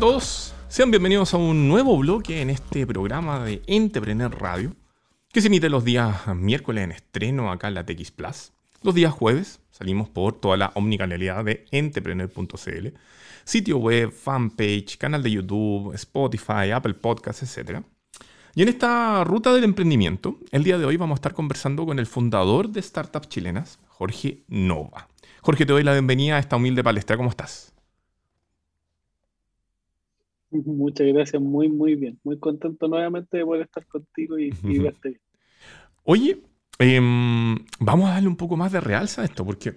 a todos, sean bienvenidos a un nuevo bloque en este programa de Entrepreneur Radio, que se emite los días miércoles en estreno acá en la TX Plus. Los días jueves salimos por toda la omnicanalidad de entrepreneur.cl, sitio web, fanpage, canal de YouTube, Spotify, Apple Podcasts, etc. Y en esta ruta del emprendimiento, el día de hoy vamos a estar conversando con el fundador de Startups Chilenas, Jorge Nova. Jorge, te doy la bienvenida a esta humilde palestra. ¿Cómo estás? Muchas gracias, muy, muy bien. Muy contento nuevamente de poder estar contigo y, verte bien. Oye, em, vamos a darle un poco más de realza a esto, porque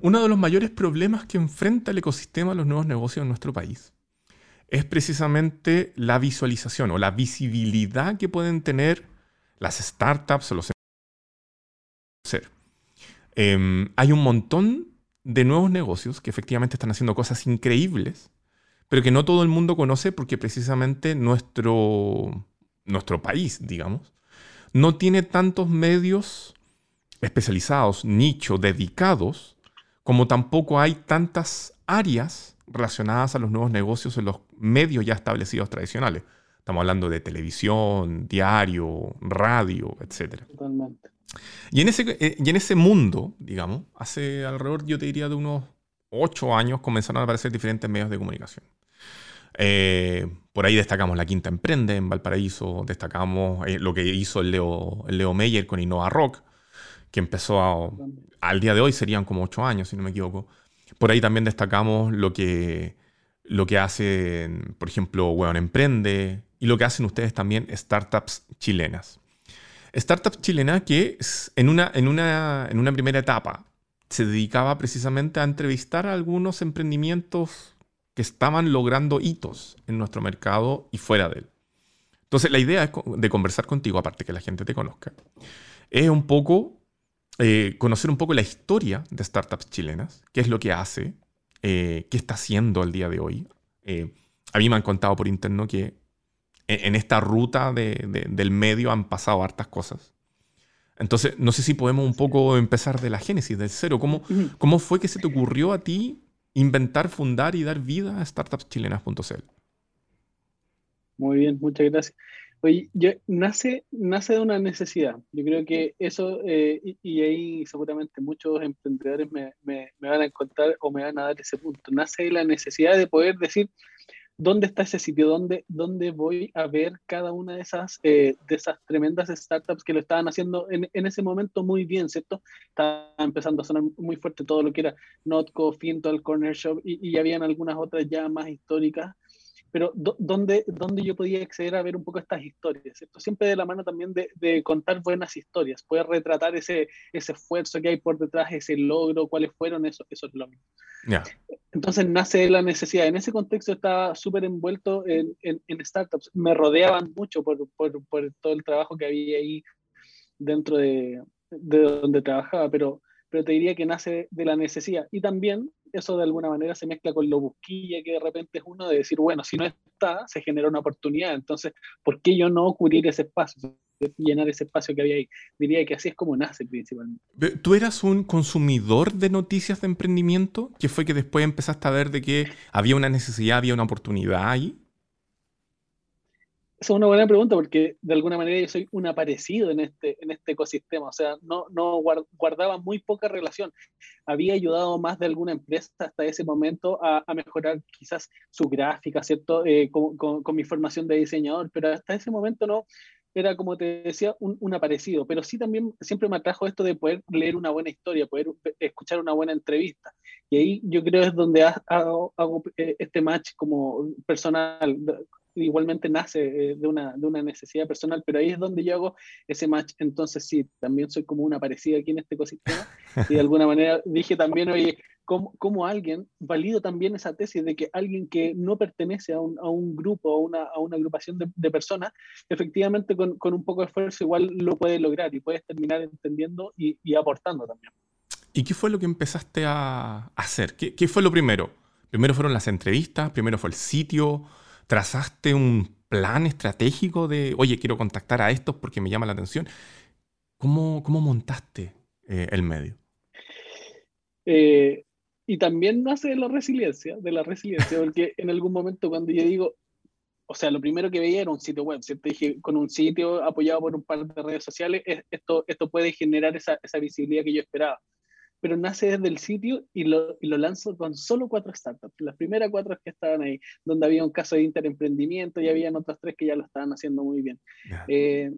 uno de los mayores problemas que enfrenta el ecosistema de los nuevos negocios en nuestro país es precisamente la visualización o la visibilidad que pueden tener las startups o los eh, hay un montón de nuevos negocios que efectivamente están haciendo cosas increíbles, pero que no todo el mundo conoce porque precisamente nuestro, nuestro país, digamos, no tiene tantos medios especializados, nichos, dedicados, como tampoco hay tantas áreas relacionadas a los nuevos negocios en los medios ya establecidos tradicionales. Estamos hablando de televisión, diario, radio, etc. Totalmente. Y en, ese, eh, y en ese mundo, digamos, hace alrededor, yo te diría, de unos ocho años comenzaron a aparecer diferentes medios de comunicación. Eh, por ahí destacamos La Quinta Emprende en Valparaíso, destacamos eh, lo que hizo el Leo, Leo Meyer con Innova Rock, que empezó al día de hoy serían como ocho años, si no me equivoco. Por ahí también destacamos lo que, lo que hacen, por ejemplo, Weon Emprende y lo que hacen ustedes también, startups chilenas. Startups chilenas que en una, en, una, en una primera etapa se dedicaba precisamente a entrevistar a algunos emprendimientos que estaban logrando hitos en nuestro mercado y fuera de él. Entonces la idea de conversar contigo, aparte que la gente te conozca, es un poco eh, conocer un poco la historia de startups chilenas, qué es lo que hace, eh, qué está haciendo al día de hoy. Eh, a mí me han contado por interno que en esta ruta del medio han pasado hartas cosas. Entonces, no sé si podemos un poco empezar de la génesis, del cero. ¿Cómo, ¿Cómo fue que se te ocurrió a ti inventar, fundar y dar vida a startupschilenas.cl? Muy bien, muchas gracias. Oye, nace, nace de una necesidad. Yo creo que eso, eh, y, ahí seguramente muchos emprendedores me, me, van a encontrar o me van a dar ese punto. Nace de la necesidad de poder decir, ¿dónde está ese sitio? ¿Dónde, dónde voy a ver cada una de esas, eh, de esas tremendas startups que lo estaban haciendo en, en, ese momento muy bien, ¿cierto? Estaba empezando a sonar muy fuerte todo lo que era Notco, Fintal, Corner Shop, y, y habían algunas otras ya más históricas pero ¿dónde, ¿dónde yo podía acceder a ver un poco estas historias? ¿cierto? Siempre de la mano también de, de, contar buenas historias, poder retratar ese, ese esfuerzo que hay por detrás, ese logro, cuáles fueron esos, esos logros. Entonces nace la necesidad. En ese contexto estaba súper envuelto en, en, en, startups. Me rodeaban mucho por, por, por, todo el trabajo que había ahí dentro de, de donde trabajaba, pero, pero te diría que nace de la necesidad. Y también eso de alguna manera se mezcla con lo busquilla que de repente es uno de decir, bueno, si no está, se genera una oportunidad, entonces, ¿por qué yo no cubrir ese espacio? llenar ese espacio que había ahí. Diría que así es como nace principalmente. ¿Tú eras un consumidor de noticias de emprendimiento? ¿Que fue que después empezaste a ver de que había una necesidad, había una oportunidad ahí? Esa es una buena pregunta porque de alguna manera yo soy un aparecido en este, en este ecosistema, o sea, no, no guardaba muy poca relación. Había ayudado más de alguna empresa hasta ese momento a, mejorar quizás su gráfica, ¿cierto? Eh, con, con, mi formación de diseñador, pero hasta ese momento no, era como te decía, un, un, aparecido, pero sí también siempre me atrajo esto de poder leer una buena historia, poder escuchar una buena entrevista. Y ahí yo creo es donde hago, hago eh, este match como personal, igualmente nace eh, de una, de una necesidad personal, pero ahí es donde yo hago ese match. Entonces sí, también soy como una parecida aquí en este ecosistema y de alguna manera dije también, oye, como, como alguien, valido también esa tesis de que alguien que no pertenece a un, a un grupo, a una, a una agrupación de, de personas, efectivamente con, con, un poco de esfuerzo igual lo puede lograr y puedes terminar entendiendo y, y aportando también. ¿Y qué fue lo que empezaste a hacer? ¿Qué, ¿Qué fue lo primero? Primero fueron las entrevistas, primero fue el sitio, trazaste un plan estratégico de, oye, quiero contactar a estos porque me llama la atención. ¿Cómo, cómo montaste eh, el medio? Eh, y también nace de la resiliencia, de la resiliencia, porque en algún momento cuando yo digo, o sea, lo primero que veía era un sitio web, ¿cierto? Dije, con un sitio apoyado por un par de redes sociales, esto, esto puede generar esa, esa visibilidad que yo esperaba. Pero nace desde el sitio y lo, y lo lanzo con solo cuatro startups. Las primeras cuatro que estaban ahí, donde había un caso de interemprendimiento y habían otras tres que ya lo estaban haciendo muy bien. Eh,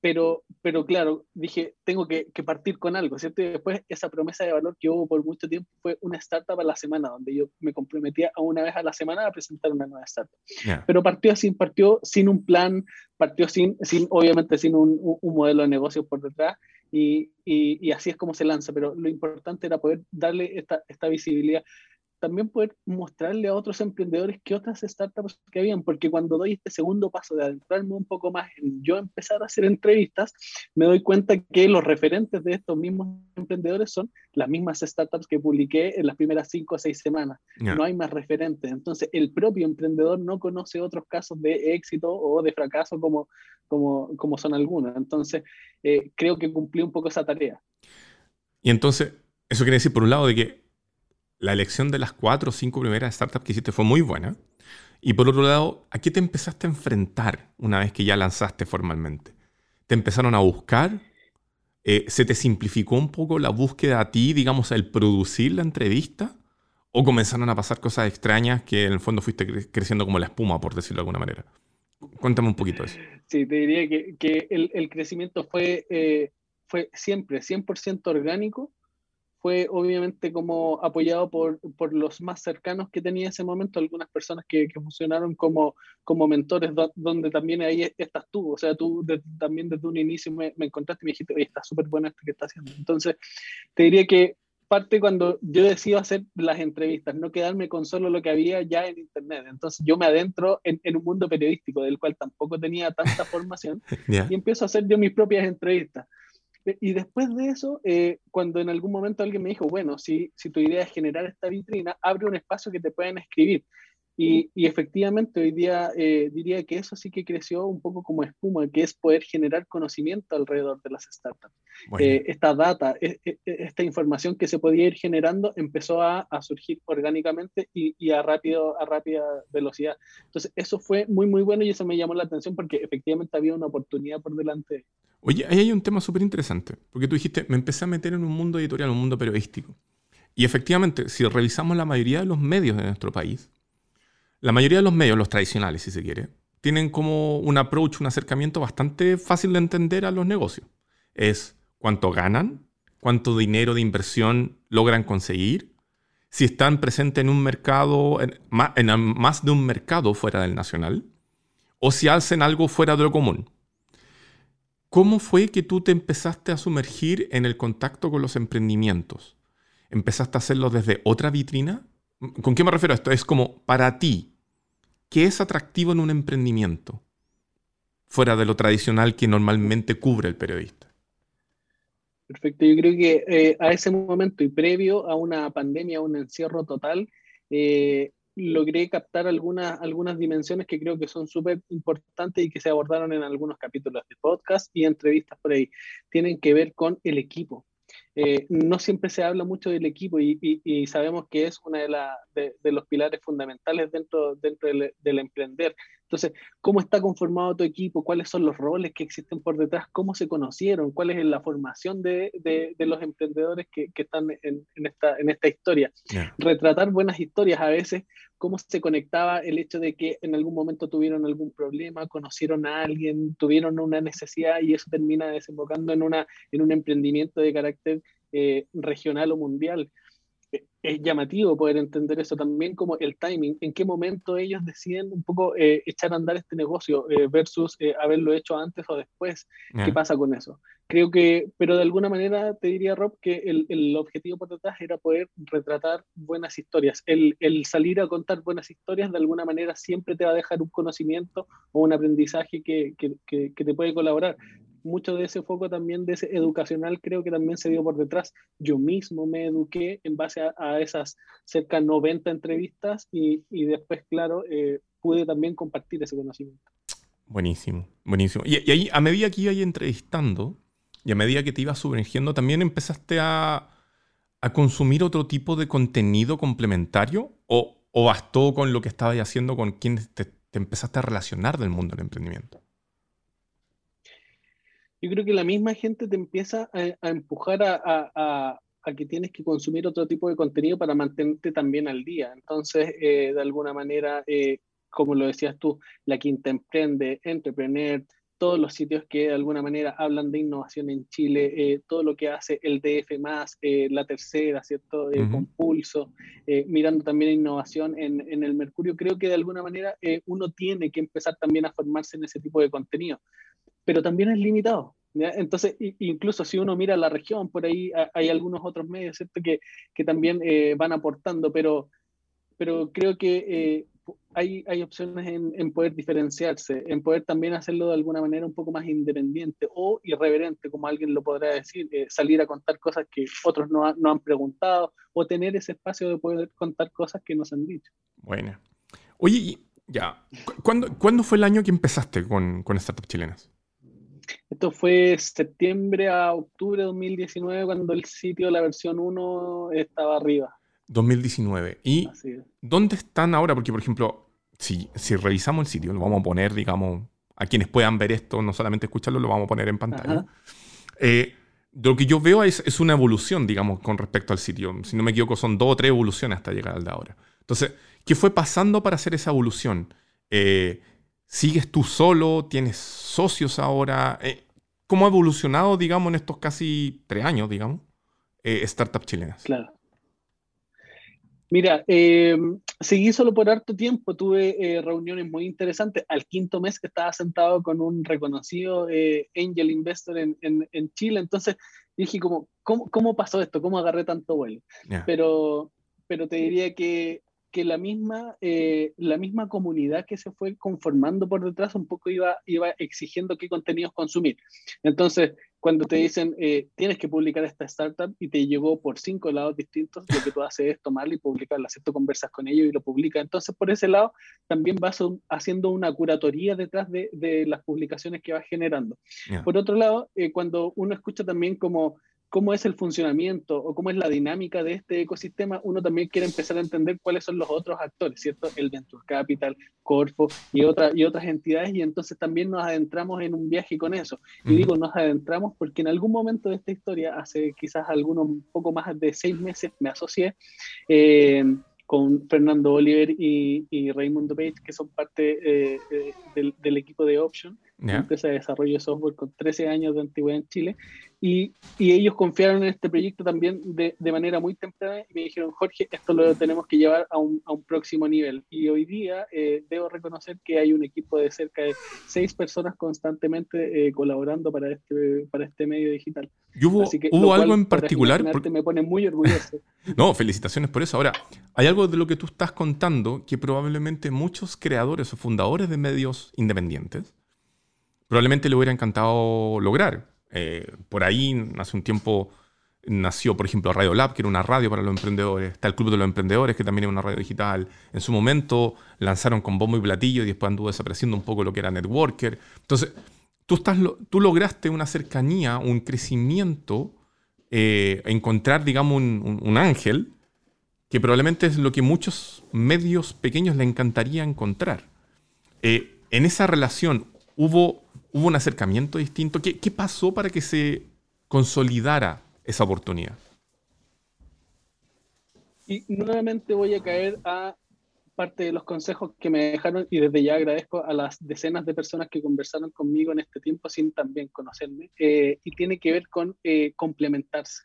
pero, pero claro, dije, tengo que, que, partir con algo, ¿cierto? Y después esa promesa de valor que hubo por mucho tiempo fue una startup a la semana, donde yo me comprometía a una vez a la semana a presentar una nueva startup. Pero partió así, partió sin un plan, partió sin, sin obviamente sin un, un modelo de negocio por detrás, y, y, y, así es como se lanza, pero lo importante era poder darle esta, esta visibilidad también poder mostrarle a otros emprendedores que otras startups que habían, porque cuando doy este segundo paso de adentrarme un poco más en yo empezar a hacer entrevistas, me doy cuenta que los referentes de estos mismos emprendedores son las mismas startups que publiqué en las primeras cinco o seis semanas. No hay más referentes. Entonces, el propio emprendedor no conoce otros casos de éxito o de fracaso como, como, como son algunos. Entonces, eh, creo que cumplí un poco esa tarea. Y entonces, eso quiere decir, por un lado, de que la elección de las cuatro o cinco primeras startups que hiciste fue muy buena. Y por otro lado, ¿a qué te empezaste a enfrentar una vez que ya lanzaste formalmente? ¿Te empezaron a buscar? Eh, ¿Se te simplificó un poco la búsqueda a ti, digamos, el producir la entrevista? ¿O comenzaron a pasar cosas extrañas que en el fondo fuiste creciendo como la espuma, por decirlo de alguna manera? Cuéntame un poquito eso. Sí, te diría que, el, crecimiento fue, eh, fue siempre 100% orgánico fue obviamente como apoyado por, por, los más cercanos que tenía en ese momento, algunas personas que, que funcionaron como, como mentores, donde también ahí estás tú, o sea, tú también desde un inicio me, me encontraste y me dijiste, oye, está súper bueno esto que está haciendo. Entonces, te diría que parte cuando yo decido hacer las entrevistas, no quedarme con solo lo que había ya en Internet. Entonces yo me adentro en, en un mundo periodístico del cual tampoco tenía tanta formación y empiezo a hacer yo mis propias entrevistas. Y después de eso, eh, cuando en algún momento alguien me dijo, bueno, si, si tu idea es generar esta vitrina, abre un espacio que te puedan escribir. Y, y efectivamente hoy día eh, diría que eso sí que creció un poco como espuma, que es poder generar conocimiento alrededor de las startups. Eh, esta data, e, e, e, esta información que se podía ir generando empezó a, a surgir orgánicamente y, y, a, rápido, a rápida velocidad. Entonces eso fue muy, muy bueno y eso me llamó la atención porque efectivamente había una oportunidad por delante. Oye, ahí hay un tema súper interesante, porque tú dijiste, me empecé a meter en un mundo editorial, un mundo periodístico. Y efectivamente, si revisamos la mayoría de los medios de nuestro país, la mayoría de los medios, los tradicionales si se quiere, tienen como un approach, un acercamiento bastante fácil de entender a los negocios. Es cuánto ganan, cuánto dinero de inversión logran conseguir, si están presentes en un mercado, en, más de un mercado fuera del nacional, o si hacen algo fuera de lo común. ¿Cómo fue que tú te empezaste a sumergir en el contacto con los emprendimientos? ¿Empezaste a hacerlo desde otra vitrina? ¿Con qué me refiero a esto? Es como para ti, ¿qué es atractivo en un emprendimiento? Fuera de lo tradicional que normalmente cubre el periodista. Perfecto, yo creo que eh, a ese momento y previo a una pandemia, a un encierro total, eh, logré captar algunas, algunas dimensiones que creo que son súper importantes y que se abordaron en algunos capítulos de podcast y entrevistas por ahí. Tienen que ver con el equipo. Eh, no siempre se habla mucho del equipo y, y, sabemos que es uno de, de, los pilares fundamentales dentro, dentro del, emprender. Entonces, ¿cómo está conformado tu equipo? ¿Cuáles son los roles que existen por detrás? ¿Cómo se conocieron? ¿Cuál es la formación de, de los emprendedores que, que están en, en, esta, en esta historia? Yeah. Retratar buenas historias a veces cómo se conectaba el hecho de que en algún momento tuvieron algún problema, conocieron a alguien, tuvieron una necesidad y eso termina desembocando en, una, en un emprendimiento de carácter eh, regional o mundial es llamativo poder entender eso también como el timing, en qué momento ellos deciden un poco eh, echar a andar este negocio eh, versus eh, haberlo hecho antes o después. Yeah. ¿Qué pasa con eso? Creo que, pero de alguna manera te diría Rob que el, el objetivo por detrás era poder retratar buenas historias. El, el, salir a contar buenas historias de alguna manera siempre te va a dejar un conocimiento o un aprendizaje que, que, que, que te puede colaborar mucho de ese foco también de ese educacional creo que también se dio por detrás. Yo mismo me eduqué en base a, esas cerca de 90 entrevistas y, y después, claro, eh, pude también compartir ese conocimiento. Buenísimo, buenísimo. Y, y, ahí, a medida que iba entrevistando y a medida que te ibas sumergiendo, también empezaste a, a consumir otro tipo de contenido complementario o, bastó con lo que estabas haciendo con quienes te, empezaste a relacionar del mundo del emprendimiento? Yo creo que la misma gente te empieza a, empujar a, que tienes que consumir otro tipo de contenido para mantenerte también al día. Entonces, eh, de alguna manera, eh, como lo decías tú, la quinta emprende, Entrepreneur, todos los sitios que de alguna manera hablan de innovación en Chile, eh, todo lo que hace el DF más, eh, la tercera, ¿cierto? Eh, con pulso, mirando también innovación en, en, el Mercurio, creo que de alguna manera uno tiene que empezar también a formarse en ese tipo de contenido, pero también es limitado. Entonces, incluso si uno mira la región, por ahí hay algunos otros medios, ¿cierto? Que, que también van aportando, pero, pero creo que hay, hay opciones en, poder diferenciarse, en poder también hacerlo de alguna manera un poco más independiente o irreverente, como alguien lo podrá decir, eh, salir a contar cosas que otros no, no, han preguntado o tener ese espacio de poder contar cosas que nos han dicho. Bueno. Oye, ya, ¿cuándo, ¿cuándo fue el año que empezaste con, con Startups Chilenas? Esto fue septiembre a octubre de 2019, cuando el sitio, la versión 1, estaba arriba. 2019. ¿Y dónde están ahora? Porque, por ejemplo, si, si revisamos el sitio, lo vamos a poner, digamos, a quienes puedan ver esto, no solamente escucharlo, lo vamos a poner en pantalla. Eh, lo que yo veo es, es, una evolución, digamos, con respecto al sitio. Si no me equivoco, son dos o tres evoluciones hasta llegar al de ahora. Entonces, ¿qué fue pasando para hacer esa evolución? Eh, ¿Sigues tú solo? ¿Tienes socios ahora? Eh, ¿Cómo ha evolucionado, digamos, en estos casi tres años, digamos, startups chilenas? Claro. Mira, eh, seguí solo por harto tiempo, tuve eh, reuniones muy interesantes. Al quinto mes que estaba sentado con un reconocido eh, angel investor en, en, Chile, entonces dije como, ¿cómo, ¿cómo, pasó esto? ¿Cómo agarré tanto vuelo? Pero, pero te diría que que la misma, eh, la misma comunidad que se fue conformando por detrás un poco iba, iba exigiendo qué contenidos consumir. Entonces, cuando te dicen, eh, tienes que publicar esta startup y te llegó por cinco lados distintos, lo que tú haces es tomarla y publicarla, ¿cierto? Conversas con ellos y lo publicas. Entonces, por ese lado, también vas haciendo una curatoría detrás de, de las publicaciones que vas generando. Por otro lado, eh, cuando uno escucha también como cómo es el funcionamiento o cómo es la dinámica de este ecosistema, uno también quiere empezar a entender cuáles son los otros actores, ¿cierto? El Venture Capital, Corfo y, otra, y otras entidades, y entonces también nos adentramos en un viaje con eso. Y digo, nos adentramos porque en algún momento de esta historia, hace quizás algunos un poco más de seis meses, me asocié. Eh, con Fernando Oliver y, y Raimundo Page, que son parte eh, eh, del, del, equipo de Option, empresa de desarrollo de software con 13 años de antigüedad en Chile, y, y ellos confiaron en este proyecto también de, de, manera muy temprana y me dijeron, Jorge, esto lo tenemos que llevar a un, a un próximo nivel. Y hoy día eh, debo reconocer que hay un equipo de cerca de seis personas constantemente eh, colaborando para este, para este medio digital. ¿Y hubo, ¿hubo algo en particular? Porque... Me pone muy orgulloso. no, felicitaciones por eso. Ahora, hay algo de lo que tú estás contando que probablemente muchos creadores o fundadores de medios independientes probablemente le hubiera encantado lograr. Eh, por ahí, hace un tiempo, nació, por ejemplo, Radio Lab, que era una radio para los emprendedores. Está el Club de los Emprendedores, que también es una radio digital. En su momento lanzaron con bombo y platillo y después anduvo desapareciendo un poco lo que era Networker. Entonces, tú, estás, tú lograste una cercanía, un crecimiento, eh, encontrar, digamos, un, ángel, que probablemente es lo que muchos medios pequeños le encantaría encontrar. Eh, en esa relación, ¿hubo ¿Hubo un acercamiento distinto? ¿Qué, pasó para que se consolidara esa oportunidad? Y nuevamente voy a caer a parte de los consejos que me dejaron y desde ya agradezco a las decenas de personas que conversaron conmigo en este tiempo sin también conocerme. Eh, y tiene que ver con eh, complementarse.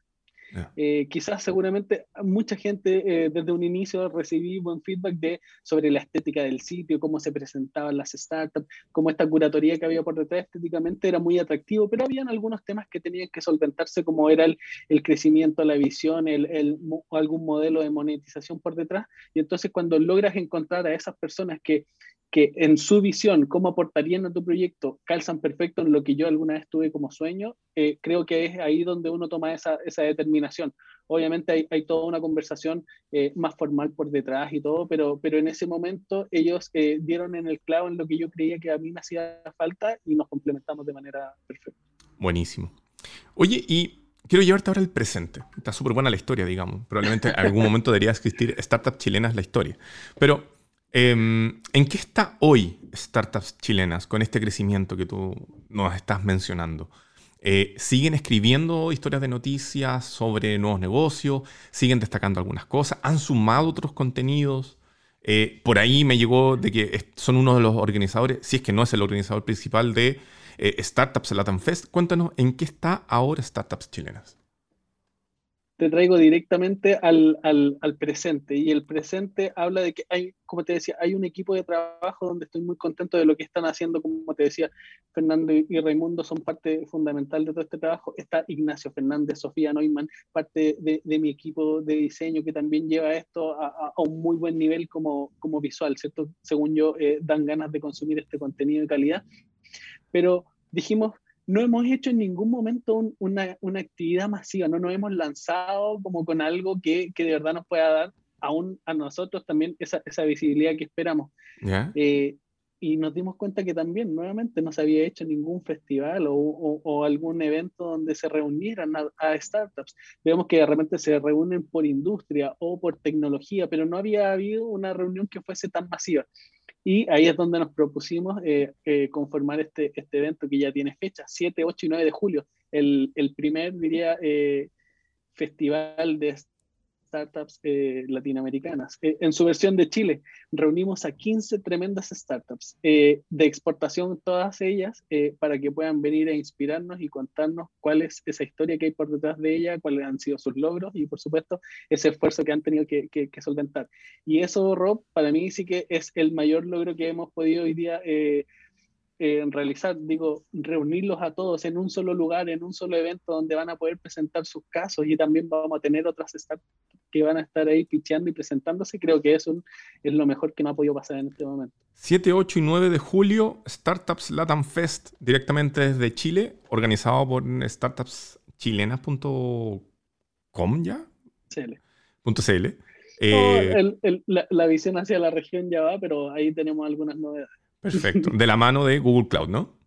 Eh, quizás seguramente mucha gente eh, desde un inicio recibí buen feedback de, sobre la estética del sitio, cómo se presentaban las startups, cómo esta curatoría que había por detrás estéticamente era muy atractivo, pero habían algunos temas que tenían que solventarse como era el, el crecimiento, la visión, el, el, algún modelo de monetización por detrás. Y entonces cuando logras encontrar a esas personas que que en su visión, cómo aportarían a tu proyecto, calzan perfecto en lo que yo alguna vez tuve como sueño, eh, creo que es ahí donde uno toma esa, esa determinación. Obviamente hay, hay toda una conversación eh, más formal por detrás y todo, pero, pero en ese momento ellos eh, dieron en el clavo en lo que yo creía que a mí me hacía falta y nos complementamos de manera perfecta. Buenísimo. Oye, y quiero llevarte ahora al presente. Está súper buena la historia, digamos. Probablemente en algún momento debería existir Startups Chilenas la historia. Pero, em, ¿en qué está hoy Startups Chilenas con este crecimiento que tú nos estás mencionando? Eh, ¿Siguen escribiendo historias de noticias sobre nuevos negocios? ¿Siguen destacando algunas cosas? ¿Han sumado otros contenidos? Eh, por ahí me llegó de que son uno de los organizadores, si es que no es el organizador principal de eh, Startups Latam Fest. Cuéntanos en qué está ahora Startups Chilenas te traigo directamente al, presente. Y el presente habla de que hay, como te decía, hay un equipo de trabajo donde estoy muy contento de lo que están haciendo. Como te decía, Fernando y Raimundo son parte fundamental de todo este trabajo. Está Ignacio Fernández, Sofía Neumann, parte de, mi equipo de diseño que también lleva esto a, un muy buen nivel como, como visual, ¿cierto? Según yo, eh, dan ganas de consumir este contenido de calidad. Pero dijimos, no hemos hecho en ningún momento una, una, actividad masiva, no nos hemos lanzado como con algo que, que de verdad nos pueda dar aún a nosotros también esa, esa visibilidad que esperamos. Eh, y nos dimos cuenta que también nuevamente no se había hecho ningún festival o, o, algún evento donde se reunieran a, a, startups. Vemos que de repente se reúnen por industria o por tecnología, pero no había habido una reunión que fuese tan masiva. Y ahí es donde nos propusimos eh, eh, conformar este, este evento que ya tiene fecha, 7, 8 y 9 de julio, el, el primer, diría, eh, festival de startups eh, latinoamericanas. Eh, en su versión de Chile, reunimos a 15 tremendas startups eh, de exportación, todas ellas, para que puedan venir a inspirarnos y contarnos cuál es esa historia que hay por detrás de ella, cuáles han sido sus logros y, por supuesto, ese esfuerzo que han tenido que, que, que solventar. Y eso, Rob, para mí sí que es el mayor logro que hemos podido hoy día eh, realizar, digo, reunirlos a todos en un solo lugar, en un solo evento donde van a poder presentar sus casos y también vamos a tener otras startups que van a estar ahí picheando y presentándose. Creo que eso es lo mejor que no ha podido pasar en este momento. 7, 8 y 9 de julio, Startups Latam Fest, directamente desde Chile, organizado por startupschilenas.com ya. CL. .cl. Eh, la, la visión hacia la región ya va, pero ahí tenemos algunas novedades. Perfecto. De la mano de Google Cloud, ¿no?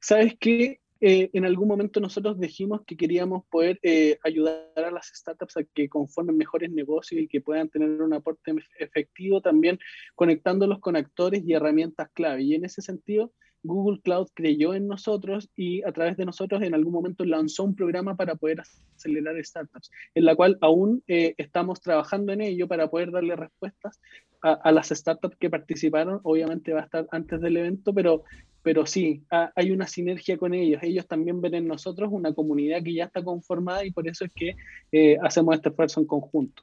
¿Sabes qué? Eh, en algún momento nosotros dijimos que queríamos poder eh, ayudar a las startups a que conformen mejores negocios y que puedan tener un aporte efectivo también conectándolos con actores y herramientas clave. Y en ese sentido, Google Cloud creyó en nosotros y a través de nosotros en algún momento lanzó un programa para poder acelerar startups, en la cual aún eh, estamos trabajando en ello para poder darle respuestas a, las startups que participaron. Obviamente va a estar antes del evento, pero, pero sí, hay una sinergia con ellos. Ellos también ven en nosotros una comunidad que ya está conformada y por eso es que eh, hacemos este esfuerzo en conjunto.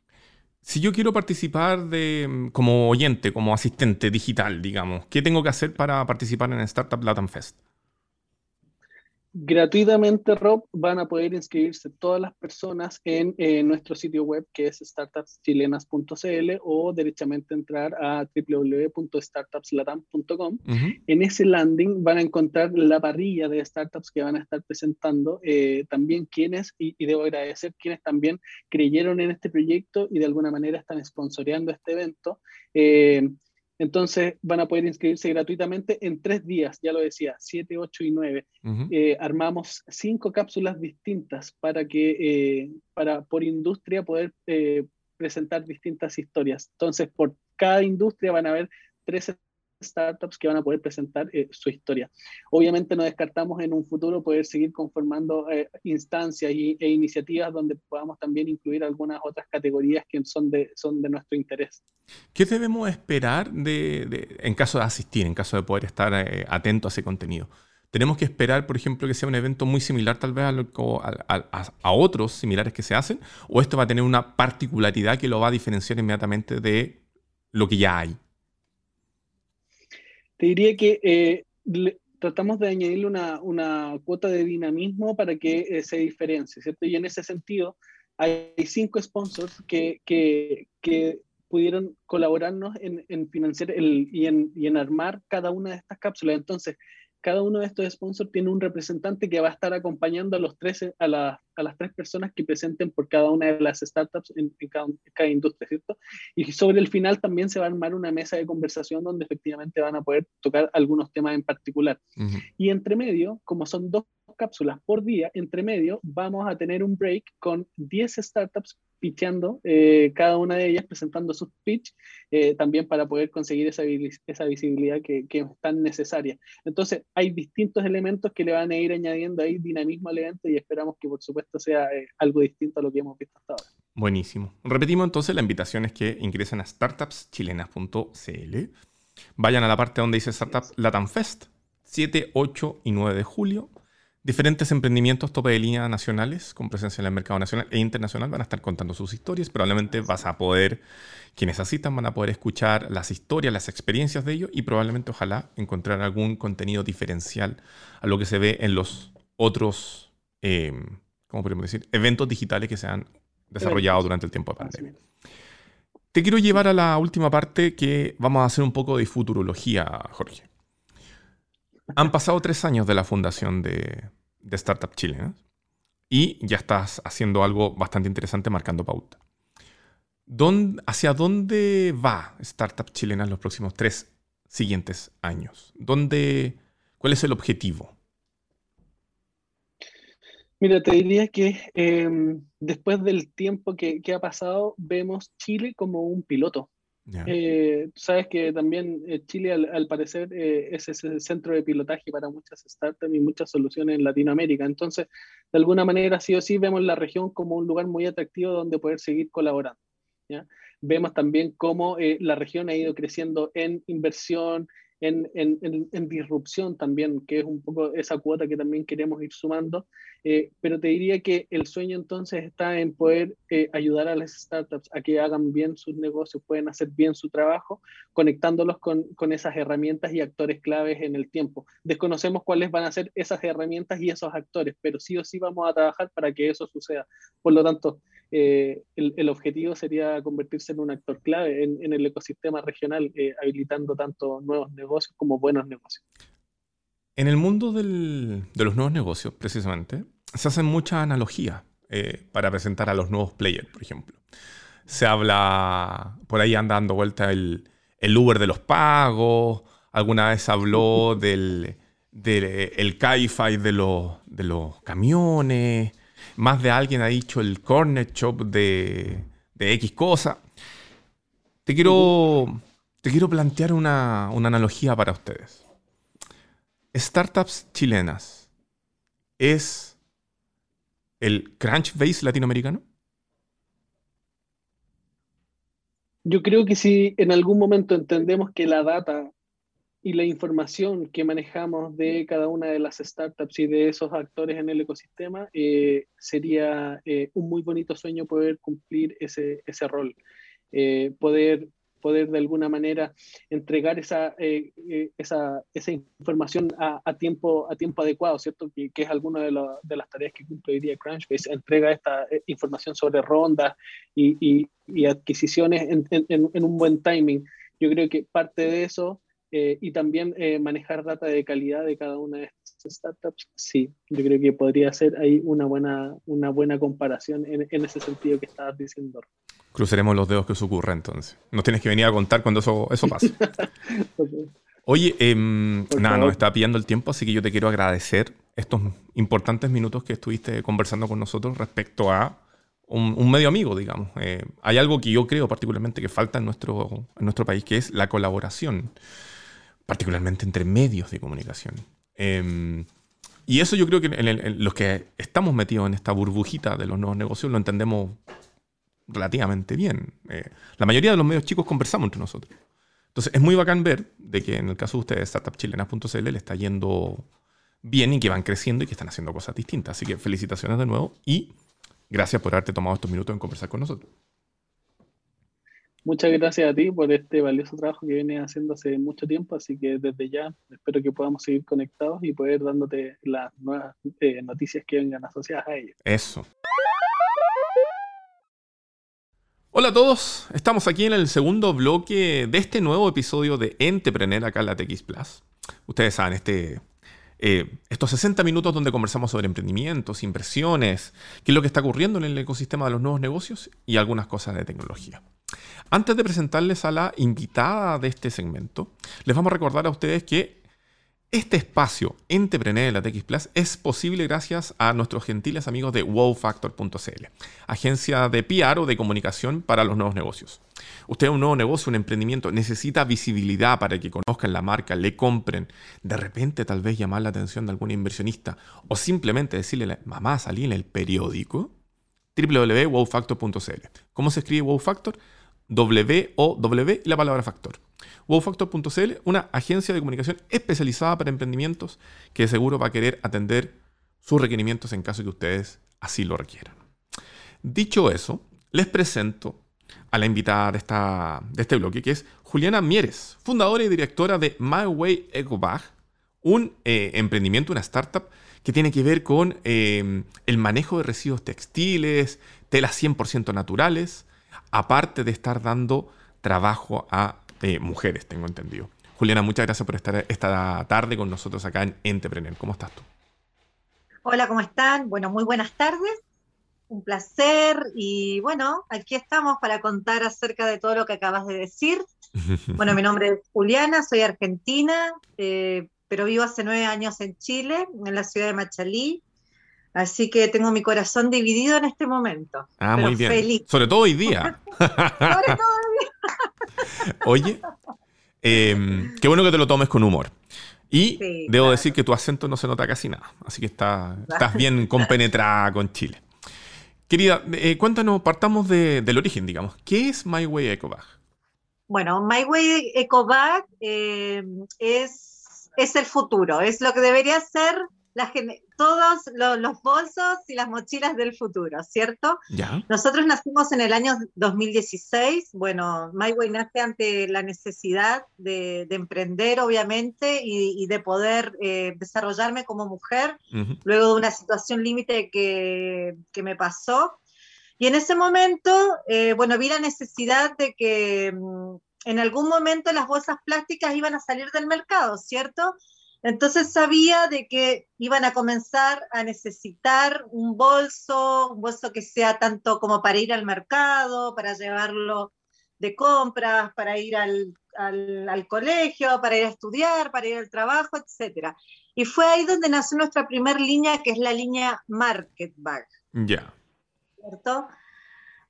Si yo quiero participar de, mm, como oyente, como asistente digital, digamos, ¿qué tengo que hacer para participar en Startup Latam Fest? Gratuitamente, Rob, van a poder inscribirse todas las personas en eh, nuestro sitio web que es startupschilenas.cl o derechamente entrar a www.startupslatam.com. En ese landing van a encontrar la parrilla de startups que van a estar presentando, eh, también quienes, y, debo agradecer quienes también creyeron en este proyecto y de alguna manera están sponsoreando este evento. Eh, entonces van a poder inscribirse gratuitamente en tres días, ya lo decía, 7, 8 y 9. Eh, armamos cinco cápsulas distintas para que, eh, para por industria poder eh, presentar distintas historias. Entonces, por cada industria van a haber tres startups que van a poder presentar eh, su historia. Obviamente no descartamos en un futuro poder seguir conformando eh, instancias e iniciativas donde podamos también incluir algunas otras categorías que son de, son de nuestro interés. ¿Qué debemos esperar de, en caso de asistir, en caso de poder estar eh, atento a ese contenido? ¿Tenemos que esperar, por ejemplo, que sea un evento muy similar tal vez a, otros similares que se hacen? ¿O esto va a tener una particularidad que lo va a diferenciar inmediatamente de lo que ya hay? Te diría que eh, tratamos de añadirle una, una, cuota de dinamismo para que eh, se diferencie, ¿cierto? Y en ese sentido, hay cinco sponsors que, que, pudieron colaborarnos en, en financiar el, y, en, y en armar cada una de estas cápsulas. Entonces, cada uno de estos sponsors tiene un representante que va a estar acompañando a, los tres, a, las tres personas que presenten por cada una de las startups en, cada, industria, ¿cierto? Y sobre el final también se va a armar una mesa de conversación donde efectivamente van a poder tocar algunos temas en particular. Y entre medio, como son dos cápsulas por día, entre medio, vamos a tener un break con 10 startups pitchando, eh, cada una de ellas presentando sus pitch, eh, también para poder conseguir esa, esa visibilidad que, que, es tan necesaria. Entonces, hay distintos elementos que le van a ir añadiendo ahí dinamismo al evento y esperamos que, por supuesto, sea eh, algo distinto a lo que hemos visto hasta ahora. Buenísimo. Repetimos entonces, la invitación es que ingresen a startupschilenas.cl, vayan a la parte donde dice Startup Latam Fest, 7, 8 y 9 de julio Diferentes emprendimientos tope de línea nacionales con presencia en el mercado nacional e internacional van a estar contando sus historias. Probablemente vas a poder, quienes asistan van a poder escuchar las historias, las experiencias de ellos y probablemente ojalá encontrar algún contenido diferencial a lo que se ve en los otros, eh, ¿cómo podemos decir? Eventos digitales que se han desarrollado durante el tiempo de pandemia. Te quiero llevar a la última parte que vamos a hacer un poco de futurología, Jorge. Han pasado tres años de la fundación de, de Startup Chile y ya estás haciendo algo bastante interesante marcando pauta. ¿Hacia dónde va Startup Chilena en los próximos tres siguientes años? ¿Dónde, ¿Cuál es el objetivo? Mira, te diría que em, después del tiempo que, que, ha pasado, vemos Chile como un piloto. Eh, sabes que también eh, Chile, al, parecer, eh, es ese centro de pilotaje para muchas startups y muchas soluciones en Latinoamérica. Entonces, de alguna manera, sí o sí, vemos la región como un lugar muy atractivo donde poder seguir colaborando. Vemos también cómo la región ha ido creciendo en inversión, en, en, en, disrupción también, que es un poco esa cuota que también queremos ir sumando. Eh, pero te diría que el sueño entonces está en poder eh, ayudar a las startups a que hagan bien sus negocios, pueden hacer bien su trabajo, conectándolos con, con esas herramientas y actores claves en el tiempo. Desconocemos cuáles van a ser esas herramientas y esos actores, pero sí o sí vamos a trabajar para que eso suceda. Por lo tanto, eh, el, objetivo sería convertirse en un actor clave en, el ecosistema regional, eh, habilitando tanto nuevos negocios como buenos negocios. En el mundo de los nuevos negocios, precisamente, se hacen muchas analogías eh, para presentar a los nuevos players, por ejemplo. Se habla, por ahí anda dando vuelta el, Uber de los pagos, alguna vez habló del, del el Cabify de los, de los camiones, más de alguien ha dicho el corner shop de, X cosa. Te quiero, te quiero plantear una, analogía para ustedes. Startups chilenas es el Crunchbase latinoamericano. Yo creo que si en algún momento entendemos que la data y la información que manejamos de cada una de las startups y de esos actores en el ecosistema, eh, sería eh, un muy bonito sueño poder cumplir ese, ese rol, eh, poder, poder de alguna manera entregar esa, esa, esa, información a, a, tiempo, a tiempo adecuado, ¿cierto? Que, que es alguna de, de, las tareas que cumple hoy día Crunchbase, entrega esta información sobre rondas y, y, y adquisiciones en, en, en un buen timing. Yo creo que parte de eso eh, y también eh, manejar data de calidad de cada una de estas startups, sí, yo creo que podría ser ahí una buena, una buena comparación en, en ese sentido que estabas diciendo. Cruzaremos los dedos que eso ocurra entonces. No tienes que venir a contar cuando eso, eso pase. Oye, em, nada, nos está pillando el tiempo, así que yo te quiero agradecer estos importantes minutos que estuviste conversando con nosotros respecto a un, medio amigo, digamos. Eh, hay algo que yo creo particularmente que falta en nuestro, en nuestro país, que es la colaboración particularmente entre medios de comunicación. Em, y eso yo creo que en los que estamos metidos en esta burbujita de los nuevos negocios lo entendemos relativamente bien. Eh, la mayoría de los medios chicos conversamos entre nosotros. Entonces es muy bacán ver de que en el caso de ustedes, startupchilenas.cl, le está yendo bien y que van creciendo y que están haciendo cosas distintas. Así que felicitaciones de nuevo y gracias por haberte tomado estos minutos en conversar con nosotros. Muchas gracias a ti por este valioso trabajo que vienes haciendo hace mucho tiempo, así que desde ya espero que podamos seguir conectados y poder dándote las nuevas eh, noticias que vengan asociadas a ello. Eso. Hola a todos, estamos aquí en el segundo bloque de este nuevo episodio de Entrepreneur acá en la TX Plus. Ustedes saben, este, eh, estos 60 minutos donde conversamos sobre emprendimientos, inversiones, qué es lo que está ocurriendo en el ecosistema de los nuevos negocios y algunas cosas de tecnología. Antes de presentarles a la invitada de este segmento, les vamos a recordar a ustedes que Este espacio Entrepreneur de la TX Plus es posible gracias a nuestros gentiles amigos de wowfactor.cl, agencia de PR o de comunicación para los nuevos negocios. Usted un nuevo negocio, un emprendimiento, necesita visibilidad para que conozcan la marca, le compren, de repente tal vez llamar la atención de algún inversionista o simplemente decirle, mamá, salí en el periódico www.wowfactor.cl. ¿Cómo se escribe? W-O-W y la palabra factor. Wowfactor.cl, una agencia de comunicación especializada para emprendimientos que seguro va a querer atender sus requerimientos en caso que ustedes así lo requieran. Dicho eso, les presento a la invitada de, este bloque, que es Juliana Mieres, fundadora y directora de My Way EcoBag, un eh, emprendimiento, una startup que tiene que ver con eh, el manejo de residuos textiles, telas 100% naturales, aparte de estar dando trabajo a eh, mujeres, tengo entendido. Juliana, muchas gracias por estar esta tarde con nosotros acá en Entrepreneur. ¿Cómo estás tú? Hola, ¿cómo están? Bueno, muy buenas tardes. Un placer y bueno, aquí estamos para contar acerca de todo lo que acabas de decir. Bueno, mi nombre es Juliana, soy argentina, eh, pero vivo hace nueve años en Chile, en la ciudad de Machalí. Así que tengo mi corazón dividido en este momento. Ah, muy bien. Feliz. Sobre todo hoy día. Sobre todo hoy día. Oye, em, qué bueno que te lo tomes con humor. Y debo decir que tu acento no se nota casi nada. Así que estás bien compenetrada con Chile. Querida, eh, cuéntanos, partamos del origen, digamos. ¿Qué es My Way Ecobag? Bueno, My Way Ecobag eh, es, es el futuro, es lo que debería ser todos los, bolsos y las mochilas del futuro, ¿cierto? Nosotros nacimos en el año 2016. Bueno, MyWay nace ante la necesidad de, emprender, obviamente, y, de poder eh, desarrollarme como mujer, luego de una situación límite que, me pasó. Y en ese momento, eh, bueno, vi la necesidad de que mm, en algún momento las bolsas plásticas iban a salir del mercado, ¿cierto? Entonces sabía de que iban a comenzar a necesitar un bolso, un bolso que sea tanto como para ir al mercado, para llevarlo de compras, para ir al, colegio, para ir a estudiar, para ir al trabajo, etc. Y fue ahí donde nació nuestra primera línea, que es la línea Market Bag. Ya. ¿Cierto?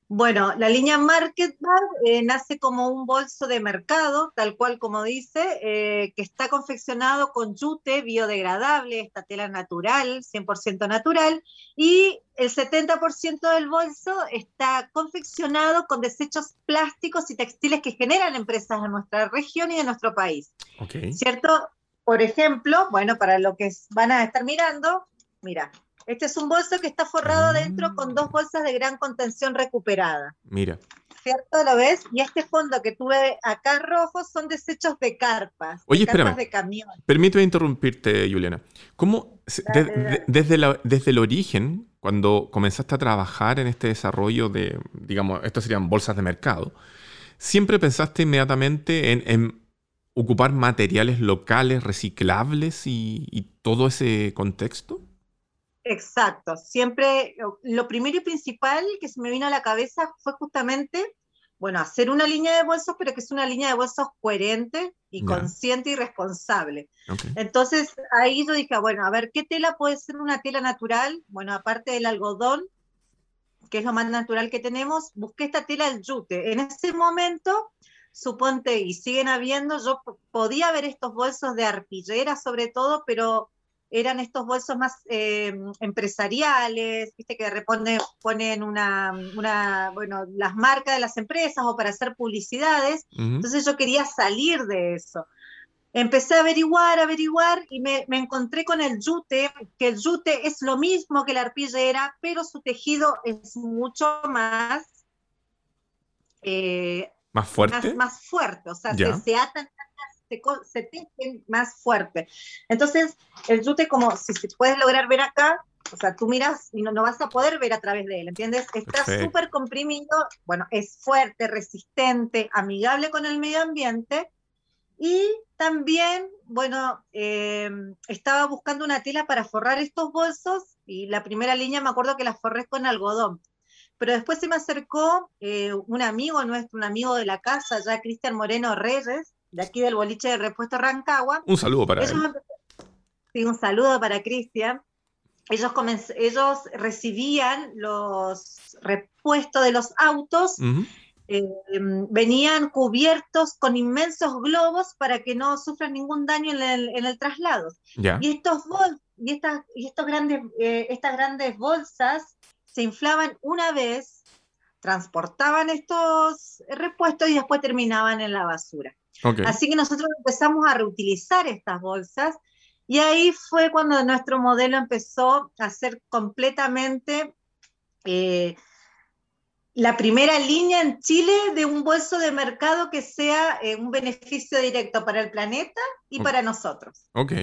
Bueno, la línea Market eh, nace como un bolso de mercado, tal cual como dice, eh, que está confeccionado con jute biodegradable, esta tela natural, 100% natural, y el 70% del bolso está confeccionado con desechos plásticos y textiles que generan empresas en nuestra región y en nuestro país. ¿Cierto? Por ejemplo, bueno, para lo que van a estar mirando, mira, este es un bolso que está forrado adentro con dos bolsas de gran contención recuperada. Mira. ¿Cierto? ¿Lo ves? Y este fondo que tuve acá rojo son desechos de carpas. Oye, espérame. De camión. Permíteme interrumpirte, Juliana. ¿Cómo, desde, desde el origen, cuando comenzaste a trabajar en este desarrollo de, digamos, estos serían bolsas de mercado, siempre pensaste inmediatamente en, ocupar materiales locales, reciclables y todo ese contexto? Exacto, siempre lo primero y principal que se me vino a la cabeza fue justamente, bueno, hacer una línea de bolsos, pero que es una línea de bolsos coherente y consciente y responsable. Entonces ahí yo dije, bueno, a ver, ¿qué tela puede ser una tela natural? Bueno, aparte del algodón, que es lo más natural que tenemos, busqué esta tela del yute. En ese momento, suponte, y siguen habiendo, yo podía ver estos bolsos de arpillera sobre todo, pero eran estos bolsos más eh, empresariales, viste que ponen una, una, bueno, las marcas de las empresas o para hacer publicidades. Entonces yo quería salir de eso. Empecé a averiguar, averiguar y me, encontré con el yute, que el yute es lo mismo que la arpillera, pero su tejido es mucho más... Eh, ¿Más fuerte? Más, fuerte, o sea, se, se atan se, tejen más fuerte. Entonces, el yute, como si, se puedes lograr ver acá, o sea, tú miras y no, no vas a poder ver a través de él, ¿entiendes? Está súper comprimido, bueno, es fuerte, resistente, amigable con el medio ambiente. Y también, bueno, eh, estaba buscando una tela para forrar estos bolsos y la primera línea me acuerdo que la forré con algodón. Pero después se me acercó eh, un amigo nuestro, un amigo de la casa, ya Cristian Moreno Reyes, de aquí del boliche de repuesto Rancagua. Un saludo para él. Sí, un saludo para Cristian. Ellos, ellos recibían los repuestos de los autos, eh, venían cubiertos con inmensos globos para que no sufran ningún daño en el, en el traslado. Y estos y estas, y estos grandes, eh, estas grandes bolsas se inflaban una vez, transportaban estos repuestos y después terminaban en la basura. Así que nosotros empezamos a reutilizar estas bolsas y ahí fue cuando nuestro modelo empezó a ser completamente eh, la primera línea en Chile de un bolso de mercado que sea eh, un beneficio directo para el planeta y para nosotros. Ok.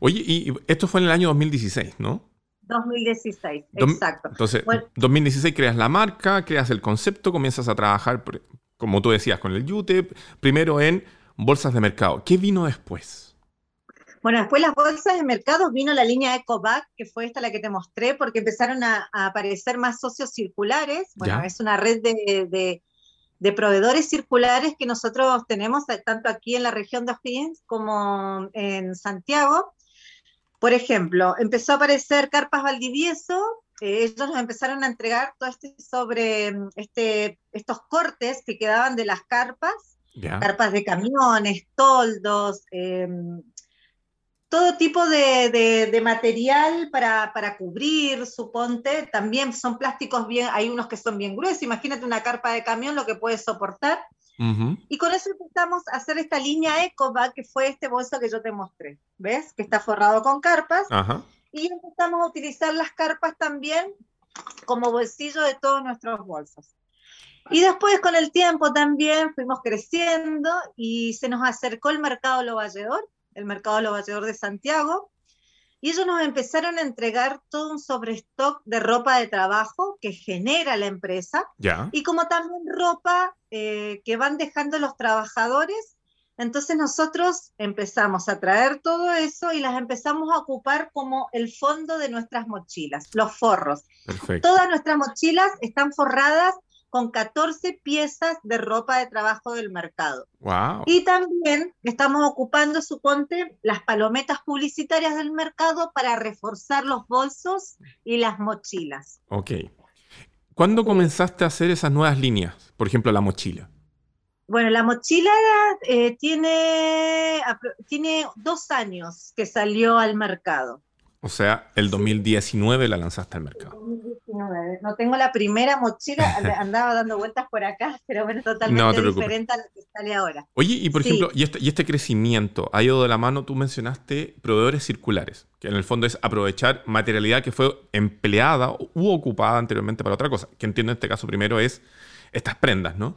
Oye, y esto fue en el año 2016, ¿no? 2016, exacto. Entonces, 2016 creas la marca, creas el concepto, comienzas a trabajar, como tú decías, con el UTEP, primero en bolsas de mercado. ¿Qué vino después? Bueno, después las bolsas de mercado vino la línea EcoBac, que fue esta la que te mostré, porque empezaron a, aparecer más socios circulares. Bueno, es una red de, de, proveedores circulares que nosotros tenemos tanto aquí en la región de O'Higgins como en Santiago. Por ejemplo, empezó a aparecer Carpas Valdivieso, eh, ellos nos empezaron a entregar todo este sobre mm, este, estos cortes que quedaban de las carpas, carpas de camiones, toldos, em, todo tipo de, material para, para, cubrir, suponte, también son plásticos bien, hay unos que son bien gruesos, imagínate una carpa de camión lo que puede soportar, y con eso empezamos a hacer esta línea EcoBag, que fue este bolso que yo te mostré. ¿Ves? Que está forrado con carpas. Y empezamos a utilizar las carpas también como bolsillo de todos nuestros bolsos. Y después con el tiempo también fuimos creciendo y se nos acercó el mercado Lovalledor, el mercado Lovalledor de Santiago, y ellos nos empezaron a entregar todo un sobrestock de ropa de trabajo que genera la empresa y como también ropa eh, que van dejando los trabajadores. Entonces nosotros empezamos a traer todo eso y las empezamos a ocupar como el fondo de nuestras mochilas, los forros. Todas nuestras mochilas están forradas con 14 piezas de ropa de trabajo del mercado. Y también estamos ocupando, suponte, las palometas publicitarias del mercado para reforzar los bolsos y las mochilas. Ok. ¿Cuándo comenzaste a hacer esas nuevas líneas? Por ejemplo, la mochila. Bueno, la mochila eh, tiene, tiene dos años que salió al mercado. O sea, el 2019 la lanzaste al mercado. 2019. No tengo la primera mochila, andaba dando vueltas por acá, pero bueno, totalmente diferente a lo que sale ahora. Oye, y por ejemplo, y este, y este crecimiento ha ido de la mano, tú mencionaste proveedores circulares, que en el fondo es aprovechar materialidad que fue empleada u ocupada anteriormente para otra cosa, que entiendo en este caso primero es estas prendas, ¿no?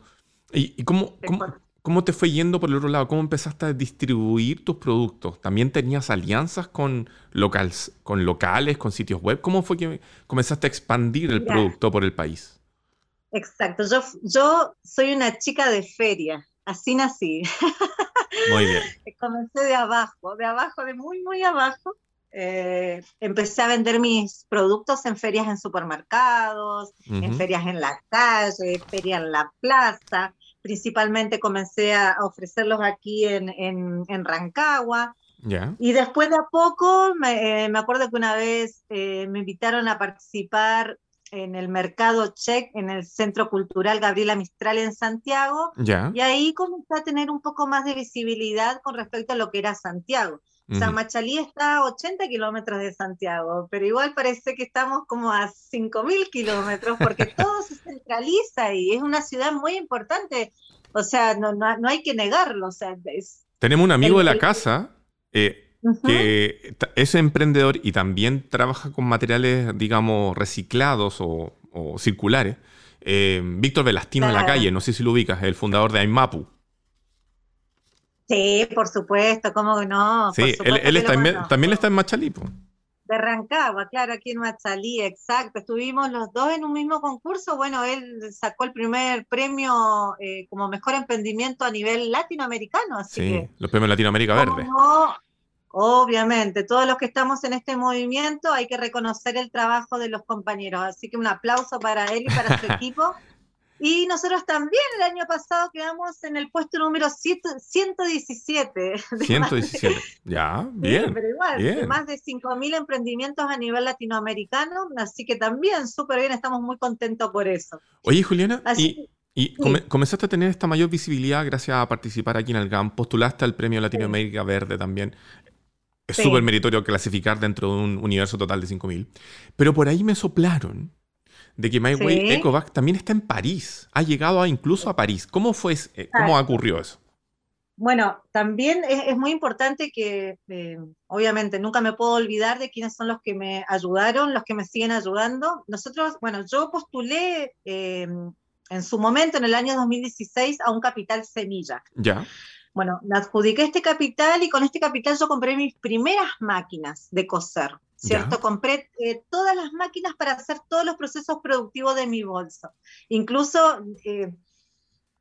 ¿Y, cómo, cómo, ¿Cómo te fue yendo por el otro lado? ¿Cómo empezaste a distribuir tus productos? ¿También tenías alianzas con, locales, con locales, con sitios web? ¿Cómo fue que comenzaste a expandir el producto por el país? Exacto, yo, yo soy una chica de feria, así nací. Muy bien. Comencé de abajo, de abajo, de muy, muy abajo. Eh, empecé a vender mis productos en ferias en supermercados, en ferias en la calle, ferias en la plaza principalmente comencé a ofrecerlos aquí en, en, Rancagua. Y después de a poco, me, eh, acuerdo que una vez eh, me invitaron a participar en el mercado check en el Centro Cultural Gabriela Mistral en Santiago. Y ahí comencé a tener un poco más de visibilidad con respecto a lo que era Santiago. San Machalí está a 80 kilómetros de Santiago, pero igual parece que estamos como a 5.000 kilómetros porque todo se centraliza y es una ciudad muy importante. O sea, no, no, hay que negarlo. O sea, Tenemos un amigo de la casa eh, que es emprendedor y también trabaja con materiales, digamos, reciclados o, circulares. Eh, Víctor Velastino de la calle, no sé si lo ubicas, el fundador de Aimapu. Sí, por supuesto, ¿cómo que no? Sí, él, está también está en Machalí. De Rancagua, claro, aquí en Machalí, exacto. Estuvimos los dos en un mismo concurso. Bueno, él sacó el primer premio eh, como mejor emprendimiento a nivel latinoamericano. Así sí, los premios Latinoamérica Verde. obviamente, todos los que estamos en este movimiento hay que reconocer el trabajo de los compañeros. Así que un aplauso para él y para su equipo Y nosotros también el año pasado quedamos en el puesto número 117. 117, ya, bien. pero igual, bien. más de 5.000 emprendimientos a nivel latinoamericano, así que también súper bien, estamos muy contentos por eso. Oye, Juliana, Así y, y come- comenzaste a tener esta mayor visibilidad gracias a participar aquí en el GAM, postulaste al Premio Latinoamérica Verde también. Es súper meritorio clasificar dentro de un universo total de 5.000. Pero por ahí me soplaron de que My Sí. Way Ecovac también está en París. Ha llegado a- incluso a París. ¿Cómo fue? eh, ¿Cómo Exacto. ocurrió eso? Bueno, también es, es muy importante que, eh, obviamente, nunca me puedo olvidar de quiénes son los que me ayudaron, los que me siguen ayudando. Nosotros, bueno, yo postulé eh, en su momento, en el año 2016, a un capital semilla. Ya. Bueno, me adjudiqué este capital y con este capital yo compré mis primeras máquinas de coser, ¿cierto? Ya. Compré eh, todas las máquinas para hacer todos los procesos productivos de mi bolso. Incluso eh,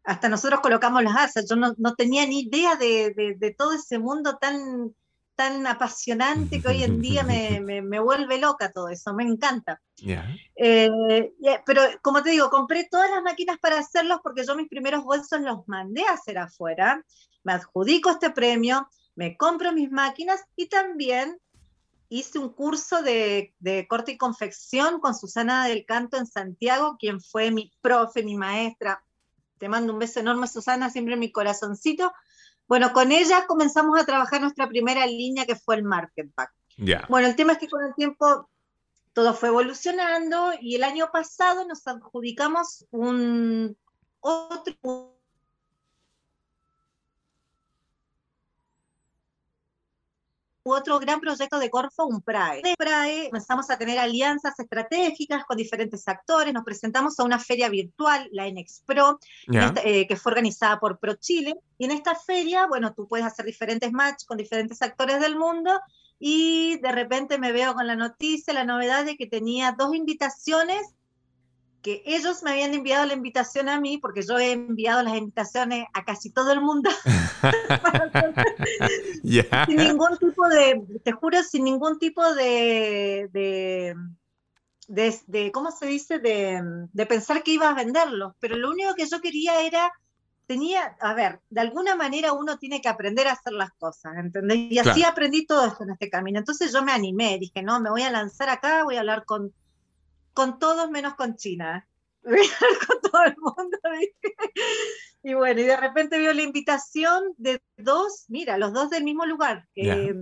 hasta nosotros colocamos las asas. Yo no, no tenía ni idea de, de- de todo ese mundo tan, tan apasionante que hoy en día me, me- me vuelve loca todo eso, me encanta. Ya. Eh, pero como te digo, compré todas las máquinas para hacerlos porque yo mis primeros bolsos los mandé a hacer afuera, me adjudico este premio, me compro mis máquinas y también hice un curso de, de corte y confección con Susana del Canto en Santiago, quien fue mi profe, mi maestra. Te mando un beso enorme, Susana, siempre en mi corazoncito. Bueno, con ella comenzamos a trabajar nuestra primera línea que fue el Market Pack. Ya. Bueno, el tema es que con el tiempo todo fue evolucionando y el año pasado nos adjudicamos un otro otro gran proyecto de Corfo, un PRAE. De PRAE comenzamos a tener alianzas estratégicas con diferentes actores, nos presentamos a una feria virtual, la Ya. esta- eh, que fue organizada por ProChile. Y en esta feria, bueno, tú puedes hacer diferentes match con diferentes actores del mundo y de repente me veo con la noticia, la novedad de que tenía dos invitaciones, que ellos me habían enviado la invitación a mí, porque yo he enviado las invitaciones a casi todo el mundo, Ya. sin ningún tipo de, te juro, sin ningún tipo de, de, de- de- ¿cómo se dice? De, de pensar que iba a venderlos, pero lo único que yo quería era, tenía, a ver, de alguna manera uno tiene que aprender a hacer las cosas, ¿entendés? Y así Claro. aprendí todo esto en este camino. Entonces yo me animé, dije, no, me voy a lanzar acá, voy a hablar con, con todos menos con China. Con todo el mundo. Y bueno, y de repente veo la invitación de dos, mira, los dos del mismo lugar. Eh,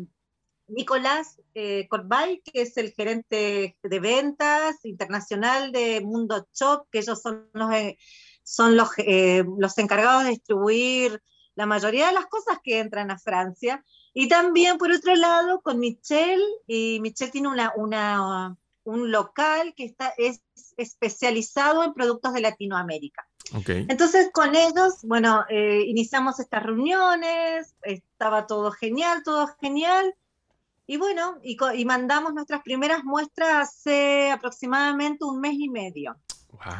Nicolás eh, Corbay, que es el gerente de ventas internacional de Mundo Shop, que ellos son los, eh, son los, eh, los encargados de distribuir la mayoría de las cosas que entran a Francia. Y también, por otro lado, con Michelle, y Michelle tiene una, una, un local que está, es especializado en productos de Latinoamérica. Ok. Entonces con ellos, bueno, eh, iniciamos estas reuniones, estaba todo genial, todo genial. Y bueno, y, y mandamos nuestras primeras muestras hace aproximadamente un mes y medio.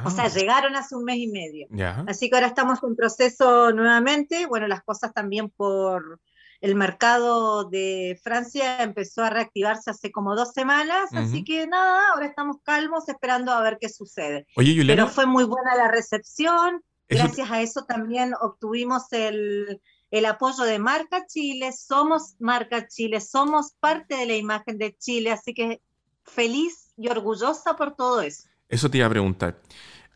O sea, Wow. llegaron hace un mes y medio. Ya. Así que ahora estamos en proceso nuevamente. Bueno, las cosas también por el mercado de Francia empezó a reactivarse hace como dos semanas. Así que nada, ahora estamos calmos esperando a ver qué sucede. Oye, Juliana, Pero fue muy buena la recepción. eso- Gracias a eso también obtuvimos el, el apoyo de Marca Chile. Somos Marca Chile, somos parte de la imagen de Chile, así que feliz y orgullosa por todo eso. Eso te iba a preguntar.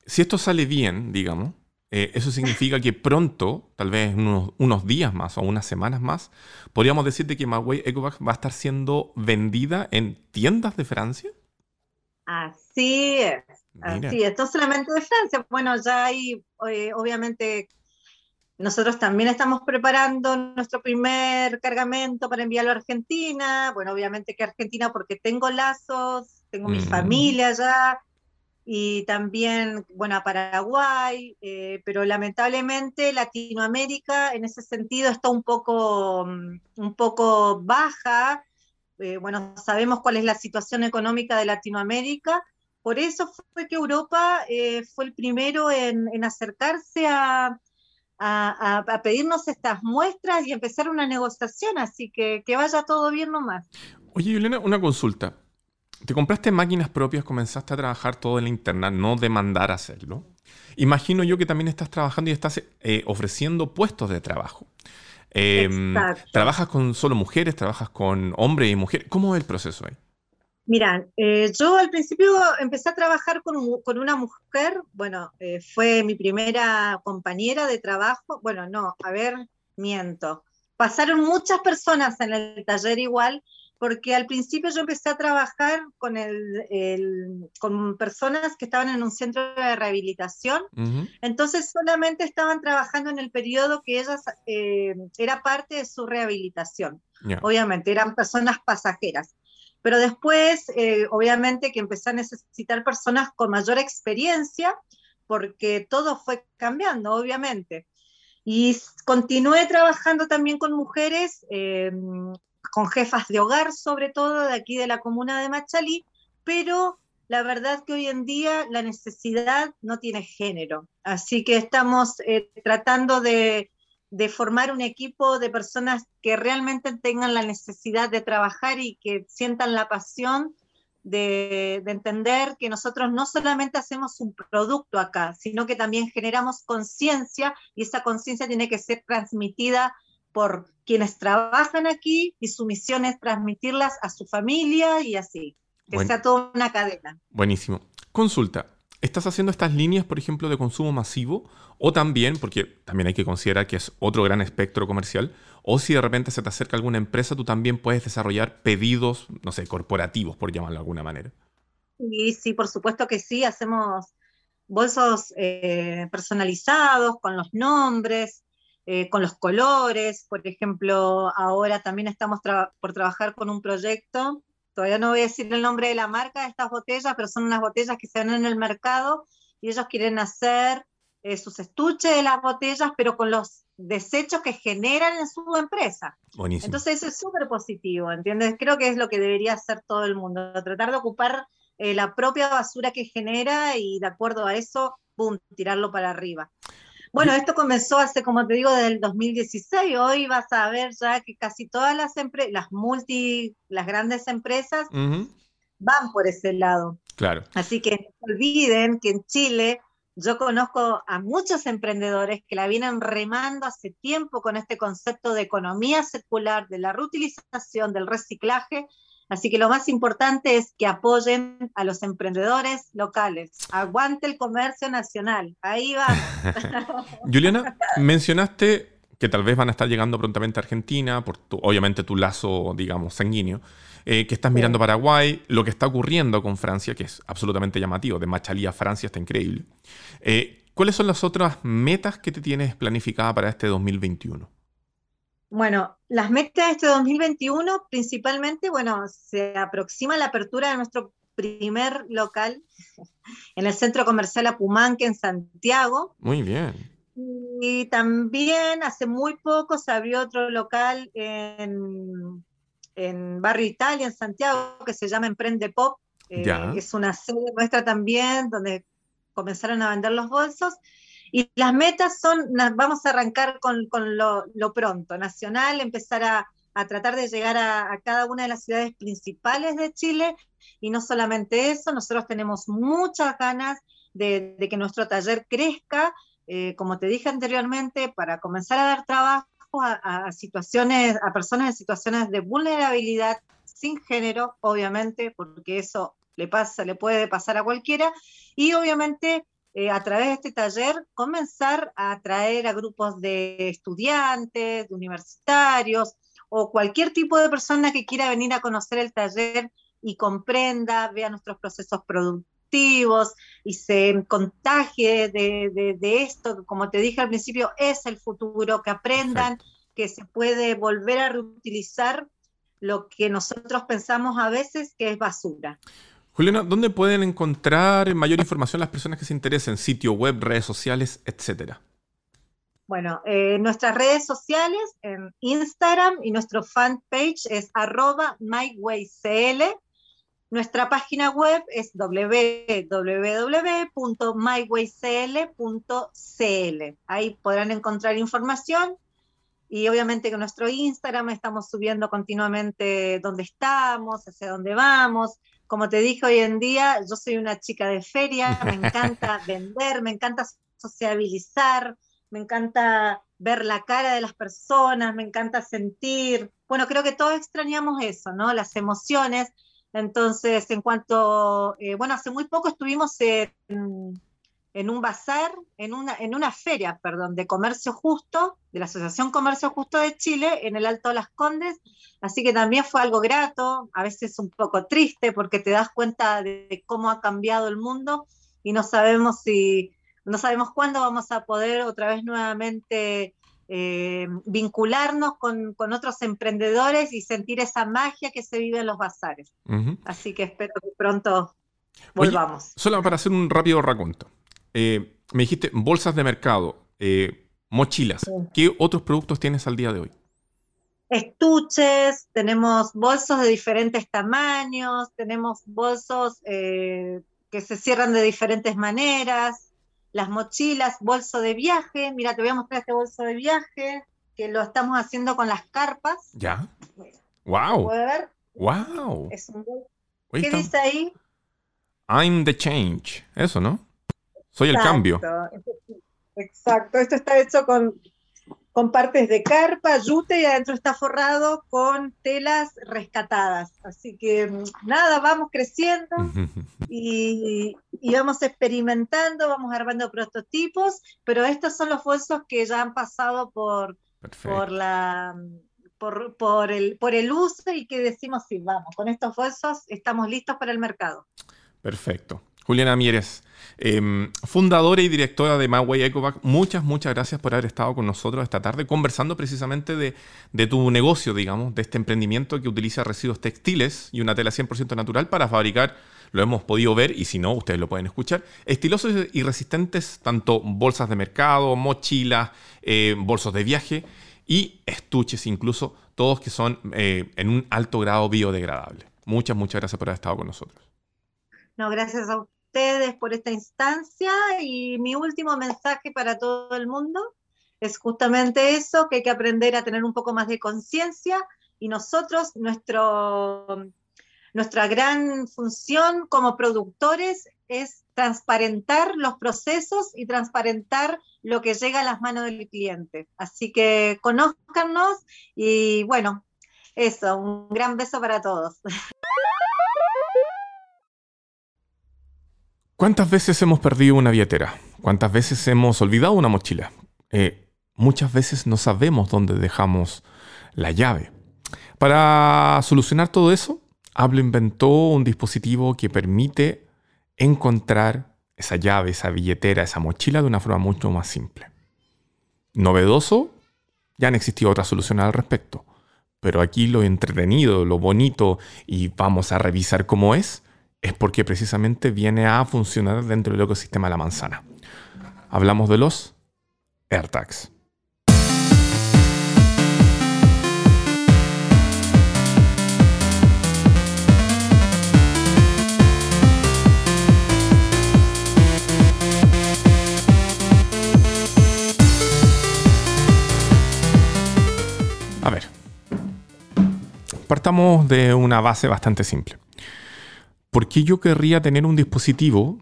Si esto sale bien, digamos, eh, eso significa que pronto, tal vez unos, unos días más o unas semanas más, podríamos decir de que Magway Ecovac va a estar siendo vendida en tiendas de Francia. Así es. Mira. Así es, no solamente de Francia, bueno, ya hay, eh, obviamente, nosotros también estamos preparando nuestro primer cargamento para enviarlo a Argentina, bueno, obviamente que Argentina porque tengo lazos, tengo mi Mm. familia allá, y también, bueno, a Paraguay, eh, pero lamentablemente Latinoamérica en ese sentido está un poco, mm, un poco baja, eh, bueno, sabemos cuál es la situación económica de Latinoamérica, por eso fue que Europa eh, fue el primero en, acercarse a- a- a pedirnos estas muestras y empezar una negociación, así que que vaya todo bien nomás. Oye, Juliana, una consulta. Te compraste máquinas propias, comenzaste a trabajar todo en la interna, no demandar hacerlo. Imagino yo que también estás trabajando y estás eh, ofreciendo puestos de trabajo. Em, ¿Trabajas con solo mujeres? ¿Trabajas con hombres y mujeres? ¿Cómo es el proceso ahí? Mira, eh, yo al principio empecé a trabajar con, una mujer, bueno, eh, fue mi primera compañera de trabajo, bueno, no, a ver, miento. Pasaron muchas personas en el taller igual, porque al principio yo empecé a trabajar con, el, con personas que estaban en un centro de rehabilitación, entonces solamente estaban trabajando en el periodo que ellas eh, era parte de su rehabilitación. Obviamente, eran personas pasajeras. Pero después, eh, obviamente, que empecé a necesitar personas con mayor experiencia, porque todo fue cambiando, obviamente. Y continué trabajando también con mujeres eh, con jefas de hogar, sobre todo de aquí de la comuna de Machalí, pero la verdad que hoy en día la necesidad no tiene género. Así que estamos eh, tratando de, formar un equipo de personas que realmente tengan la necesidad de trabajar y que sientan la pasión de, de, entender que nosotros no solamente hacemos un producto acá, sino que también generamos conciencia y esa conciencia tiene que ser transmitida por quienes trabajan aquí y su misión es transmitirlas a su familia y así, que sea toda una cadena. Buenísimo. Consulta, ¿estás haciendo estas líneas, por ejemplo, de consumo masivo? O también, porque también hay que considerar que es otro gran espectro comercial, o si de repente se te acerca alguna empresa, tú también puedes desarrollar pedidos, no sé, corporativos, por llamarlo de alguna manera. Sí, sí, por supuesto que sí, hacemos bolsos eh, personalizados con los nombres, eh, con los colores. Por ejemplo, ahora también estamos por trabajar con un proyecto, todavía no voy a decir el nombre de la marca de estas botellas, pero son unas botellas que se ven en el mercado y ellos quieren hacer eh, sus estuches de las botellas, pero con los desechos que generan en su empresa. Buenísimo. Entonces eso es súper positivo, ¿entiendes? Creo que es lo que debería hacer todo el mundo, tratar de ocupar eh, la propia basura que genera y de acuerdo a eso, ¡pum!, tirarlo para arriba. Bueno, esto comenzó hace, como te digo, desde el 2016. Hoy vas a ver ya que casi todas las empresas, las multi, las grandes empresas, van por ese lado. Claro. Así que no olviden que en Chile yo conozco a muchos emprendedores que la vienen remando hace tiempo con este concepto de economía circular, de la reutilización, del reciclaje, Así que lo más importante es que apoyen a los emprendedores locales. Aguante el comercio nacional. Ahí va. Juliana, mencionaste que tal vez van a estar llegando prontamente a Argentina, por obviamente tu lazo, digamos, sanguíneo, eh, que estás mirando Paraguay, lo que está ocurriendo con Francia, que es absolutamente llamativo, de Machalí a Francia está increíble. Eh, ¿Cuáles son las otras metas que te tienes planificada para este 2021? Bueno, las metas de este 2021 principalmente, bueno, se aproxima la apertura de nuestro primer local en el centro comercial Apumanque en Santiago. Muy bien. Y también hace muy poco se abrió otro local en, Barrio Italia, en Santiago, que se llama Emprende Pop. Eh, es una sede nuestra también, donde comenzaron a vender los bolsos. Y las metas son, vamos a arrancar con, lo, pronto, nacional, empezar a, tratar de llegar a, cada una de las ciudades principales de Chile. Y no solamente eso, nosotros tenemos muchas ganas de, que nuestro taller crezca, eh, como te dije anteriormente, para comenzar a dar trabajo a, situaciones, a personas en situaciones de vulnerabilidad sin género, obviamente, porque eso le pasa, le puede pasar a cualquiera, y obviamente eh, a través de este taller comenzar a atraer a grupos de estudiantes, de universitarios o cualquier tipo de persona que quiera venir a conocer el taller y comprenda, vea nuestros procesos productivos y se contagie de, esto, que como te dije al principio, es el futuro, que aprendan que se puede volver a reutilizar lo que nosotros pensamos a veces que es basura. Juliana, ¿dónde pueden encontrar mayor información las personas que se interesen? Sitio web, redes sociales, etcétera. Bueno, eh, nuestras redes sociales en Instagram y nuestro fanpage es arroba mywaycl. Nuestra página web es www.mywaycl.cl. Ahí podrán encontrar información y obviamente que nuestro Instagram estamos subiendo continuamente dónde estamos, hacia dónde vamos, como te dije hoy en día, yo soy una chica de feria, me encanta vender, me encanta sociabilizar, me encanta ver la cara de las personas, me encanta sentir. Bueno, creo que todos extrañamos eso, ¿no? Las emociones. Entonces, en cuanto, eh, bueno, hace muy poco estuvimos en, en un bazar, en una, en una feria, perdón, de comercio justo, de la Asociación Comercio Justo de Chile, en el Alto de las Condes, así que también fue algo grato, a veces un poco triste, porque te das cuenta de cómo ha cambiado el mundo y no sabemos si, no sabemos cuándo vamos a poder otra vez nuevamente eh, vincularnos con, con, otros emprendedores y sentir esa magia que se vive en los bazares. Así que espero que pronto volvamos. solo para hacer un rápido raconto. Eh, me dijiste bolsas de mercado, eh, mochilas. ¿Qué otros productos tienes al día de hoy? Estuches, tenemos bolsos de diferentes tamaños, tenemos bolsos eh, que se cierran de diferentes maneras, las mochilas, bolso de viaje. Mira, te voy a mostrar este bolso de viaje que lo estamos haciendo con las carpas. Ya. Wow. ¿Puede ver? Wow. ¿Qué dice ahí? I'm the change. Eso, ¿no? Soy el cambio. Exacto, esto está hecho con, con partes de carpa, yute y adentro está forrado con telas rescatadas. Así que nada, vamos creciendo y, vamos experimentando, vamos armando prototipos, pero estos son los bolsos que ya han pasado por, por la por, por, el, por el uso y que decimos, sí, vamos, con estos bolsos estamos listos para el mercado. Perfecto. Juliana Mieres, em, fundadora y directora de Maway Ecovac, muchas, muchas gracias por haber estado con nosotros esta tarde conversando precisamente de, tu negocio, digamos, de este emprendimiento que utiliza residuos textiles y una tela 100% natural para fabricar, lo hemos podido ver y si no, ustedes lo pueden escuchar, estilosos y resistentes, tanto bolsas de mercado, mochilas, eh, bolsos de viaje y estuches incluso, todos que son eh, en un alto grado biodegradable. Muchas, muchas gracias por haber estado con nosotros. No, gracias a ustedes por esta instancia y mi último mensaje para todo el mundo es justamente eso, que hay que aprender a tener un poco más de conciencia y nosotros, nuestro, nuestra gran función como productores es transparentar los procesos y transparentar lo que llega a las manos del cliente. Así que conózcanos y bueno, eso, un gran beso para todos. ¿Cuántas veces hemos perdido una billetera? ¿Cuántas veces hemos olvidado una mochila? Eh, muchas veces no sabemos dónde dejamos la llave. Para solucionar todo eso, Hablo inventó un dispositivo que permite encontrar esa llave, esa billetera, esa mochila de una forma mucho más simple. Novedoso, ya han existido otras soluciones al respecto, pero aquí lo entretenido, lo bonito y vamos a revisar cómo es, es porque precisamente viene a funcionar dentro del ecosistema de la manzana. Hablamos de los AirTags. A ver, partamos de una base bastante simple. ¿Por qué yo querría tener un dispositivo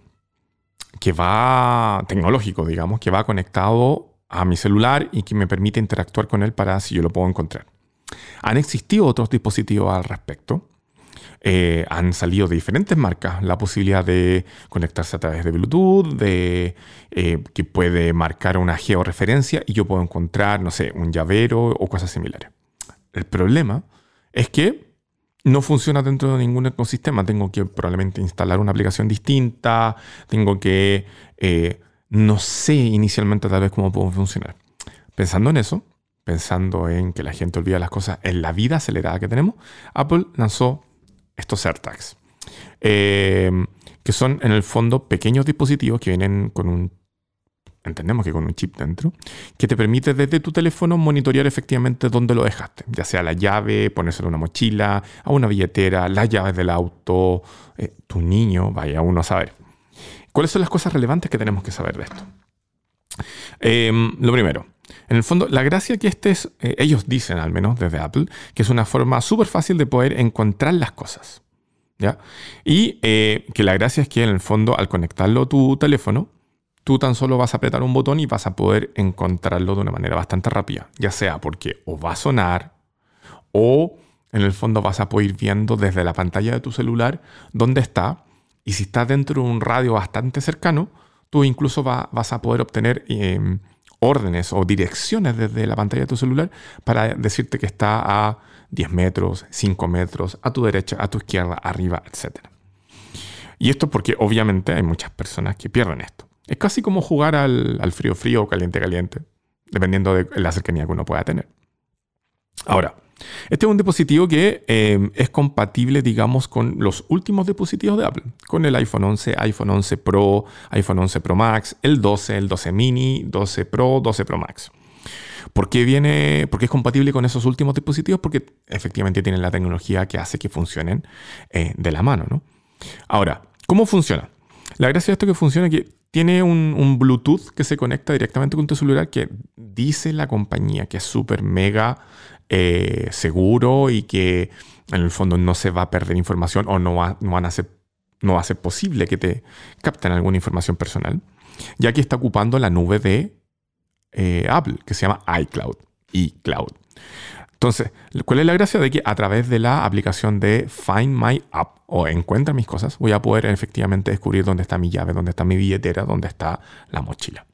que va tecnológico, digamos, que va conectado a mi celular y que me permite interactuar con él para si yo lo puedo encontrar? Han existido otros dispositivos al respecto. Eh, han salido de diferentes marcas la posibilidad de conectarse a través de Bluetooth, de eh, que puede marcar una georreferencia y yo puedo encontrar, no sé, un llavero o cosas similares. El problema es que no funciona dentro de ningún ecosistema. Tengo que probablemente instalar una aplicación distinta, tengo que, eh, no sé inicialmente tal vez cómo puedo funcionar. Pensando en eso, pensando en que la gente olvida las cosas en la vida acelerada que tenemos, Apple lanzó estos AirTags, eh, que son en el fondo pequeños dispositivos que vienen con un entendemos que con un chip dentro, que te permite desde tu teléfono monitorear efectivamente dónde lo dejaste, ya sea la llave, ponérselo en una mochila, a una billetera, las llaves del auto, eh, tu niño, vaya uno a saber. ¿Cuáles son las cosas relevantes que tenemos que saber de esto? Em, lo primero, en el fondo, la gracia que este es, eh, ellos dicen al menos desde Apple, que es una forma súper fácil de poder encontrar las cosas. ¿ya? Y eh, que la gracia es que en el fondo al conectarlo a tu teléfono, tú tan solo vas a apretar un botón y vas a poder encontrarlo de una manera bastante rápida, ya sea porque o va a sonar o en el fondo vas a poder ir viendo desde la pantalla de tu celular dónde está y si está dentro de un radio bastante cercano, tú incluso vas a poder obtener em, órdenes o direcciones desde la pantalla de tu celular para decirte que está a 10 metros, 5 metros, a tu derecha, a tu izquierda, arriba, etc. Y esto porque obviamente hay muchas personas que pierden esto. Es casi como jugar al, frío frío o caliente caliente, dependiendo de la cercanía que uno pueda tener. Ahora, este es un dispositivo que eh, es compatible, digamos, con los últimos dispositivos de Apple, con el iPhone 11, iPhone 11 Pro, iPhone 11 Pro Max, el 12, el 12 mini, 12 Pro, 12 Pro Max. ¿Por qué, viene, ¿Por es compatible con esos últimos dispositivos? Porque efectivamente tienen la tecnología que hace que funcionen eh, de la mano. ¿no? Ahora, ¿cómo funciona? La gracia de esto que funciona que tiene un, Bluetooth que se conecta directamente con tu celular que dice la compañía que es súper mega eh, seguro y que en el fondo no se va a perder información o no va, no van a ser, no va a ser posible que te capten alguna información personal, ya que está ocupando la nube de eh, Apple, que se llama iCloud, iCloud. Entonces, ¿cuál es la gracia de que a través de la aplicación de Find My App o Encuentra mis cosas, voy a poder efectivamente descubrir dónde está mi llave, dónde está mi billetera, dónde está la mochila?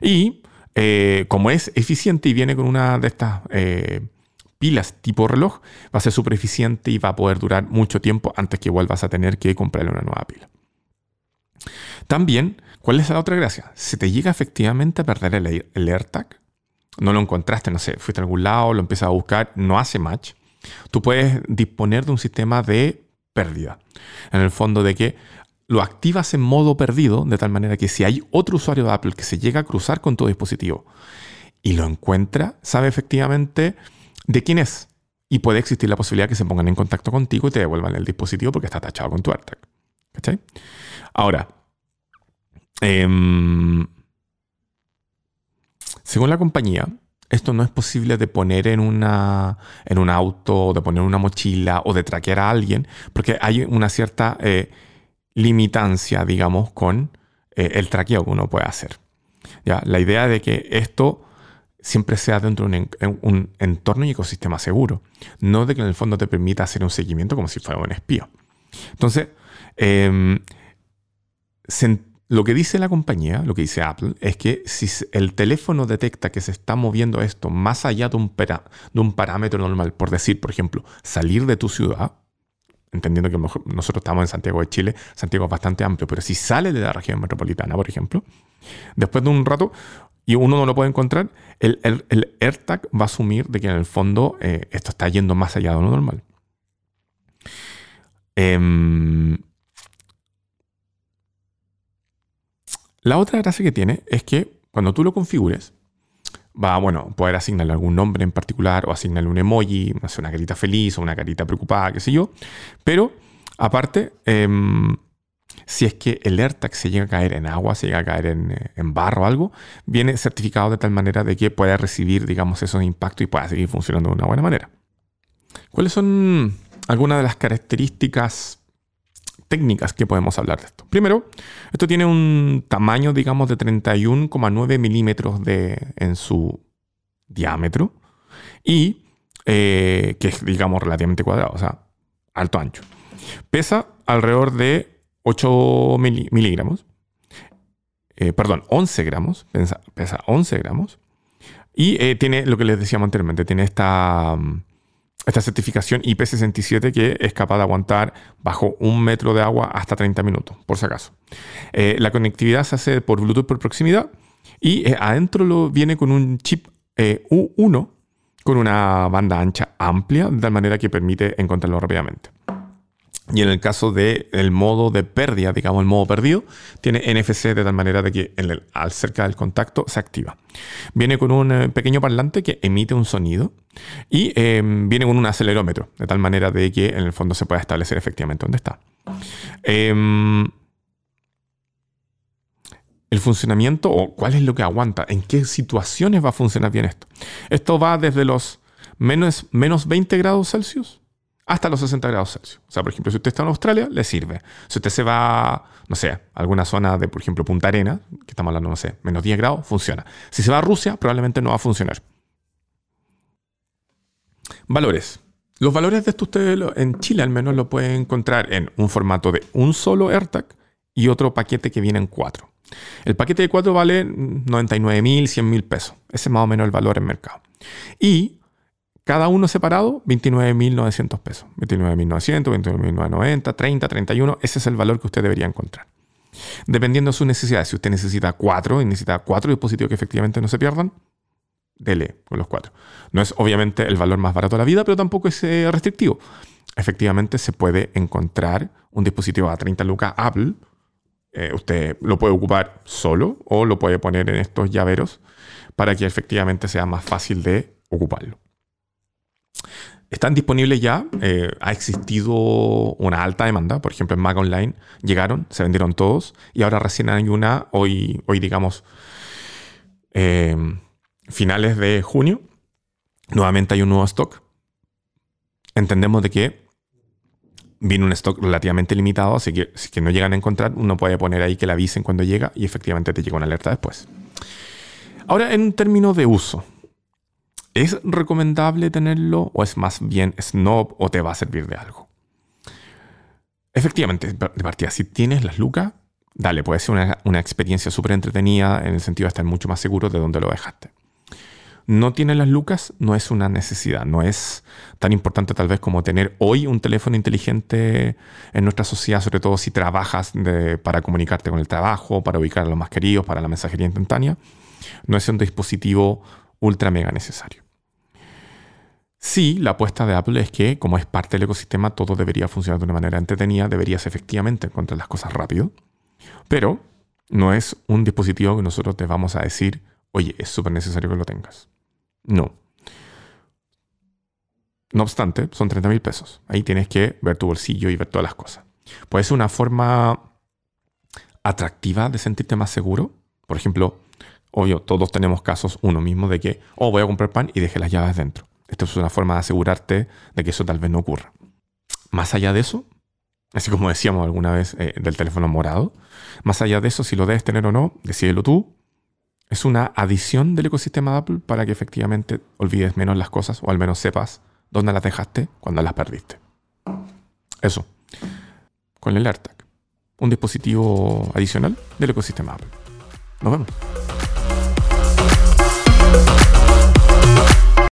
Y eh, como es eficiente y viene con una de estas pilas tipo reloj, va a ser súper eficiente y va a poder durar mucho tiempo antes que vuelvas a tener que comprarle una nueva pila. También, ¿cuál es la otra gracia? Si te llega efectivamente a perder el, AirTag, no lo encontraste, no sé, fuiste a algún lado, lo empiezas a buscar, no hace match, tú puedes disponer de un sistema de pérdida. En el fondo de que lo activas en modo perdido, de tal manera que si hay otro usuario de Apple que se llega a cruzar con tu dispositivo y lo encuentra, sabe efectivamente de quién es. Y puede existir la posibilidad que se pongan en contacto contigo y te devuelvan el dispositivo porque está tachado con tu AirTag. ¿Cachai? Ahora, em, según la compañía, esto no es posible de poner en, una, en un auto, de poner una mochila o de traquear a alguien, porque hay una cierta eh, limitancia, digamos, con eh, el traqueo que uno puede hacer. ¿Ya? La idea de que esto siempre sea dentro de un, entorno y ecosistema seguro, no de que en el fondo te permita hacer un seguimiento como si fuera un espía. Entonces, em, lo que dice la compañía, lo que dice Apple, es que si el teléfono detecta que se está moviendo esto más allá de un, parámetro normal, por decir, por ejemplo, salir de tu ciudad, entendiendo que nosotros estamos en Santiago de Chile, Santiago es bastante amplio, pero si sale de la región metropolitana, por ejemplo, después de un rato y uno no lo puede encontrar, el, AirTag va a asumir de que en el fondo eh, esto está yendo más allá de lo normal. Em, la otra gracia que tiene es que cuando tú lo configures, va a bueno, poder asignarle algún nombre en particular o asignarle un emoji, una carita feliz o una carita preocupada, qué sé yo. Pero aparte, em, si es que el AirTag se llega a caer en agua, se llega a caer eh, en, barro o algo, viene certificado de tal manera de que pueda recibir, digamos, esos impactos y pueda seguir funcionando de una buena manera. ¿Cuáles son algunas de las características técnicas que podemos hablar de esto? Primero, esto tiene un tamaño, digamos, de 31,9 milímetros en su diámetro y eh, que es, digamos, relativamente cuadrado, o sea, alto ancho. Pesa alrededor de 8 miligramos, eh, perdón, 11 gramos, pesa, 11 gramos, y eh, tiene lo que les decíamos anteriormente, tiene esta, mm, esta certificación IP67 que es capaz de aguantar bajo un metro de agua hasta 30 minutos, por si acaso. Eh, la conectividad se hace por Bluetooth por proximidad y adentro lo, viene con un chip U1 con una banda ancha amplia, de tal manera que permite encontrarlo rápidamente. Y en el caso del el modo de pérdida, digamos el modo perdido, tiene NFC de tal manera de que al cerca del contacto se activa. Viene con un eh, pequeño parlante que emite un sonido y em, viene con un acelerómetro, de tal manera de que en el fondo se pueda establecer efectivamente dónde está. Em, el funcionamiento o cuál es lo que aguanta, en qué situaciones va a funcionar bien esto. Esto va desde los menos, menos 20 grados Celsius hasta los 60 grados Celsius. O sea, por ejemplo, si usted está en Australia, le sirve. Si usted se va, no sé, a alguna zona de, por ejemplo, Punta Arena, que estamos hablando, no sé, menos 10 grados, funciona. Si se va a Rusia, probablemente no va a funcionar. Valores. Los valores de esto usted en Chile al menos lo puede encontrar en un formato de un solo AirTag y otro paquete que viene en cuatro. El paquete de cuatro vale 99 mil, 100 mil pesos. Ese es más o menos el valor en mercado. Y cada uno separado, 29.900 pesos. 29.900, 29.990, 30, 31. Ese es el valor que usted debería encontrar. Dependiendo de sus necesidades. Si usted necesita cuatro y necesita cuatro dispositivos que efectivamente no se pierdan, dele con los cuatro. No es obviamente el valor más barato de la vida, pero tampoco es eh, restrictivo. Efectivamente se puede encontrar un dispositivo a 30 lucas Apple. Eh, usted lo puede ocupar solo o lo puede poner en estos llaveros para que efectivamente sea más fácil de ocuparlo. Están disponibles ya, eh, ha existido una alta demanda, por ejemplo en Mac Online llegaron, se vendieron todos y ahora recién hay una, hoy, hoy digamos, finales de junio, nuevamente hay un nuevo stock. Entendemos de que viene un stock relativamente limitado, así que si no llegan a encontrar, uno puede poner ahí que le avisen cuando llega y efectivamente te llega una alerta después. Ahora, en términos de uso, ¿es recomendable tenerlo o es más bien snob o te va a servir de algo? Efectivamente, de partida, si tienes las lucas, dale, puede ser una, una experiencia súper entretenida en el sentido de estar mucho más seguro de dónde lo dejaste no tiene las lucas, no es una necesidad, no es tan importante tal vez como tener hoy un teléfono inteligente en nuestra sociedad, sobre todo si trabajas para comunicarte con el trabajo, para ubicar a los más queridos, para la mensajería instantánea. No es un dispositivo ultra mega necesario. Sí, la apuesta de Apple es que, como es parte del ecosistema, todo debería funcionar de una manera entretenida, deberías efectivamente encontrar las cosas rápido, pero no es un dispositivo que nosotros te vamos a decir, oye, es súper necesario que lo tengas. No. No obstante, son 30 mil pesos. Ahí tienes que ver tu bolsillo y ver todas las cosas. Puede ser una forma atractiva de sentirte más seguro. Por ejemplo, obvio, todos tenemos casos uno mismo de que, oh, voy a comprar pan y dejé las llaves dentro. Esto es una forma de asegurarte de que eso tal vez no ocurra. Más allá de eso, así como decíamos alguna vez eh, del teléfono morado, más allá de eso, si lo debes tener o no, decídelo tú, es una adición del ecosistema de Apple para que efectivamente olvides menos las cosas o al menos sepas dónde las dejaste cuando las perdiste. Eso. Con el AirTag. Un dispositivo adicional del ecosistema Apple. Nos vemos.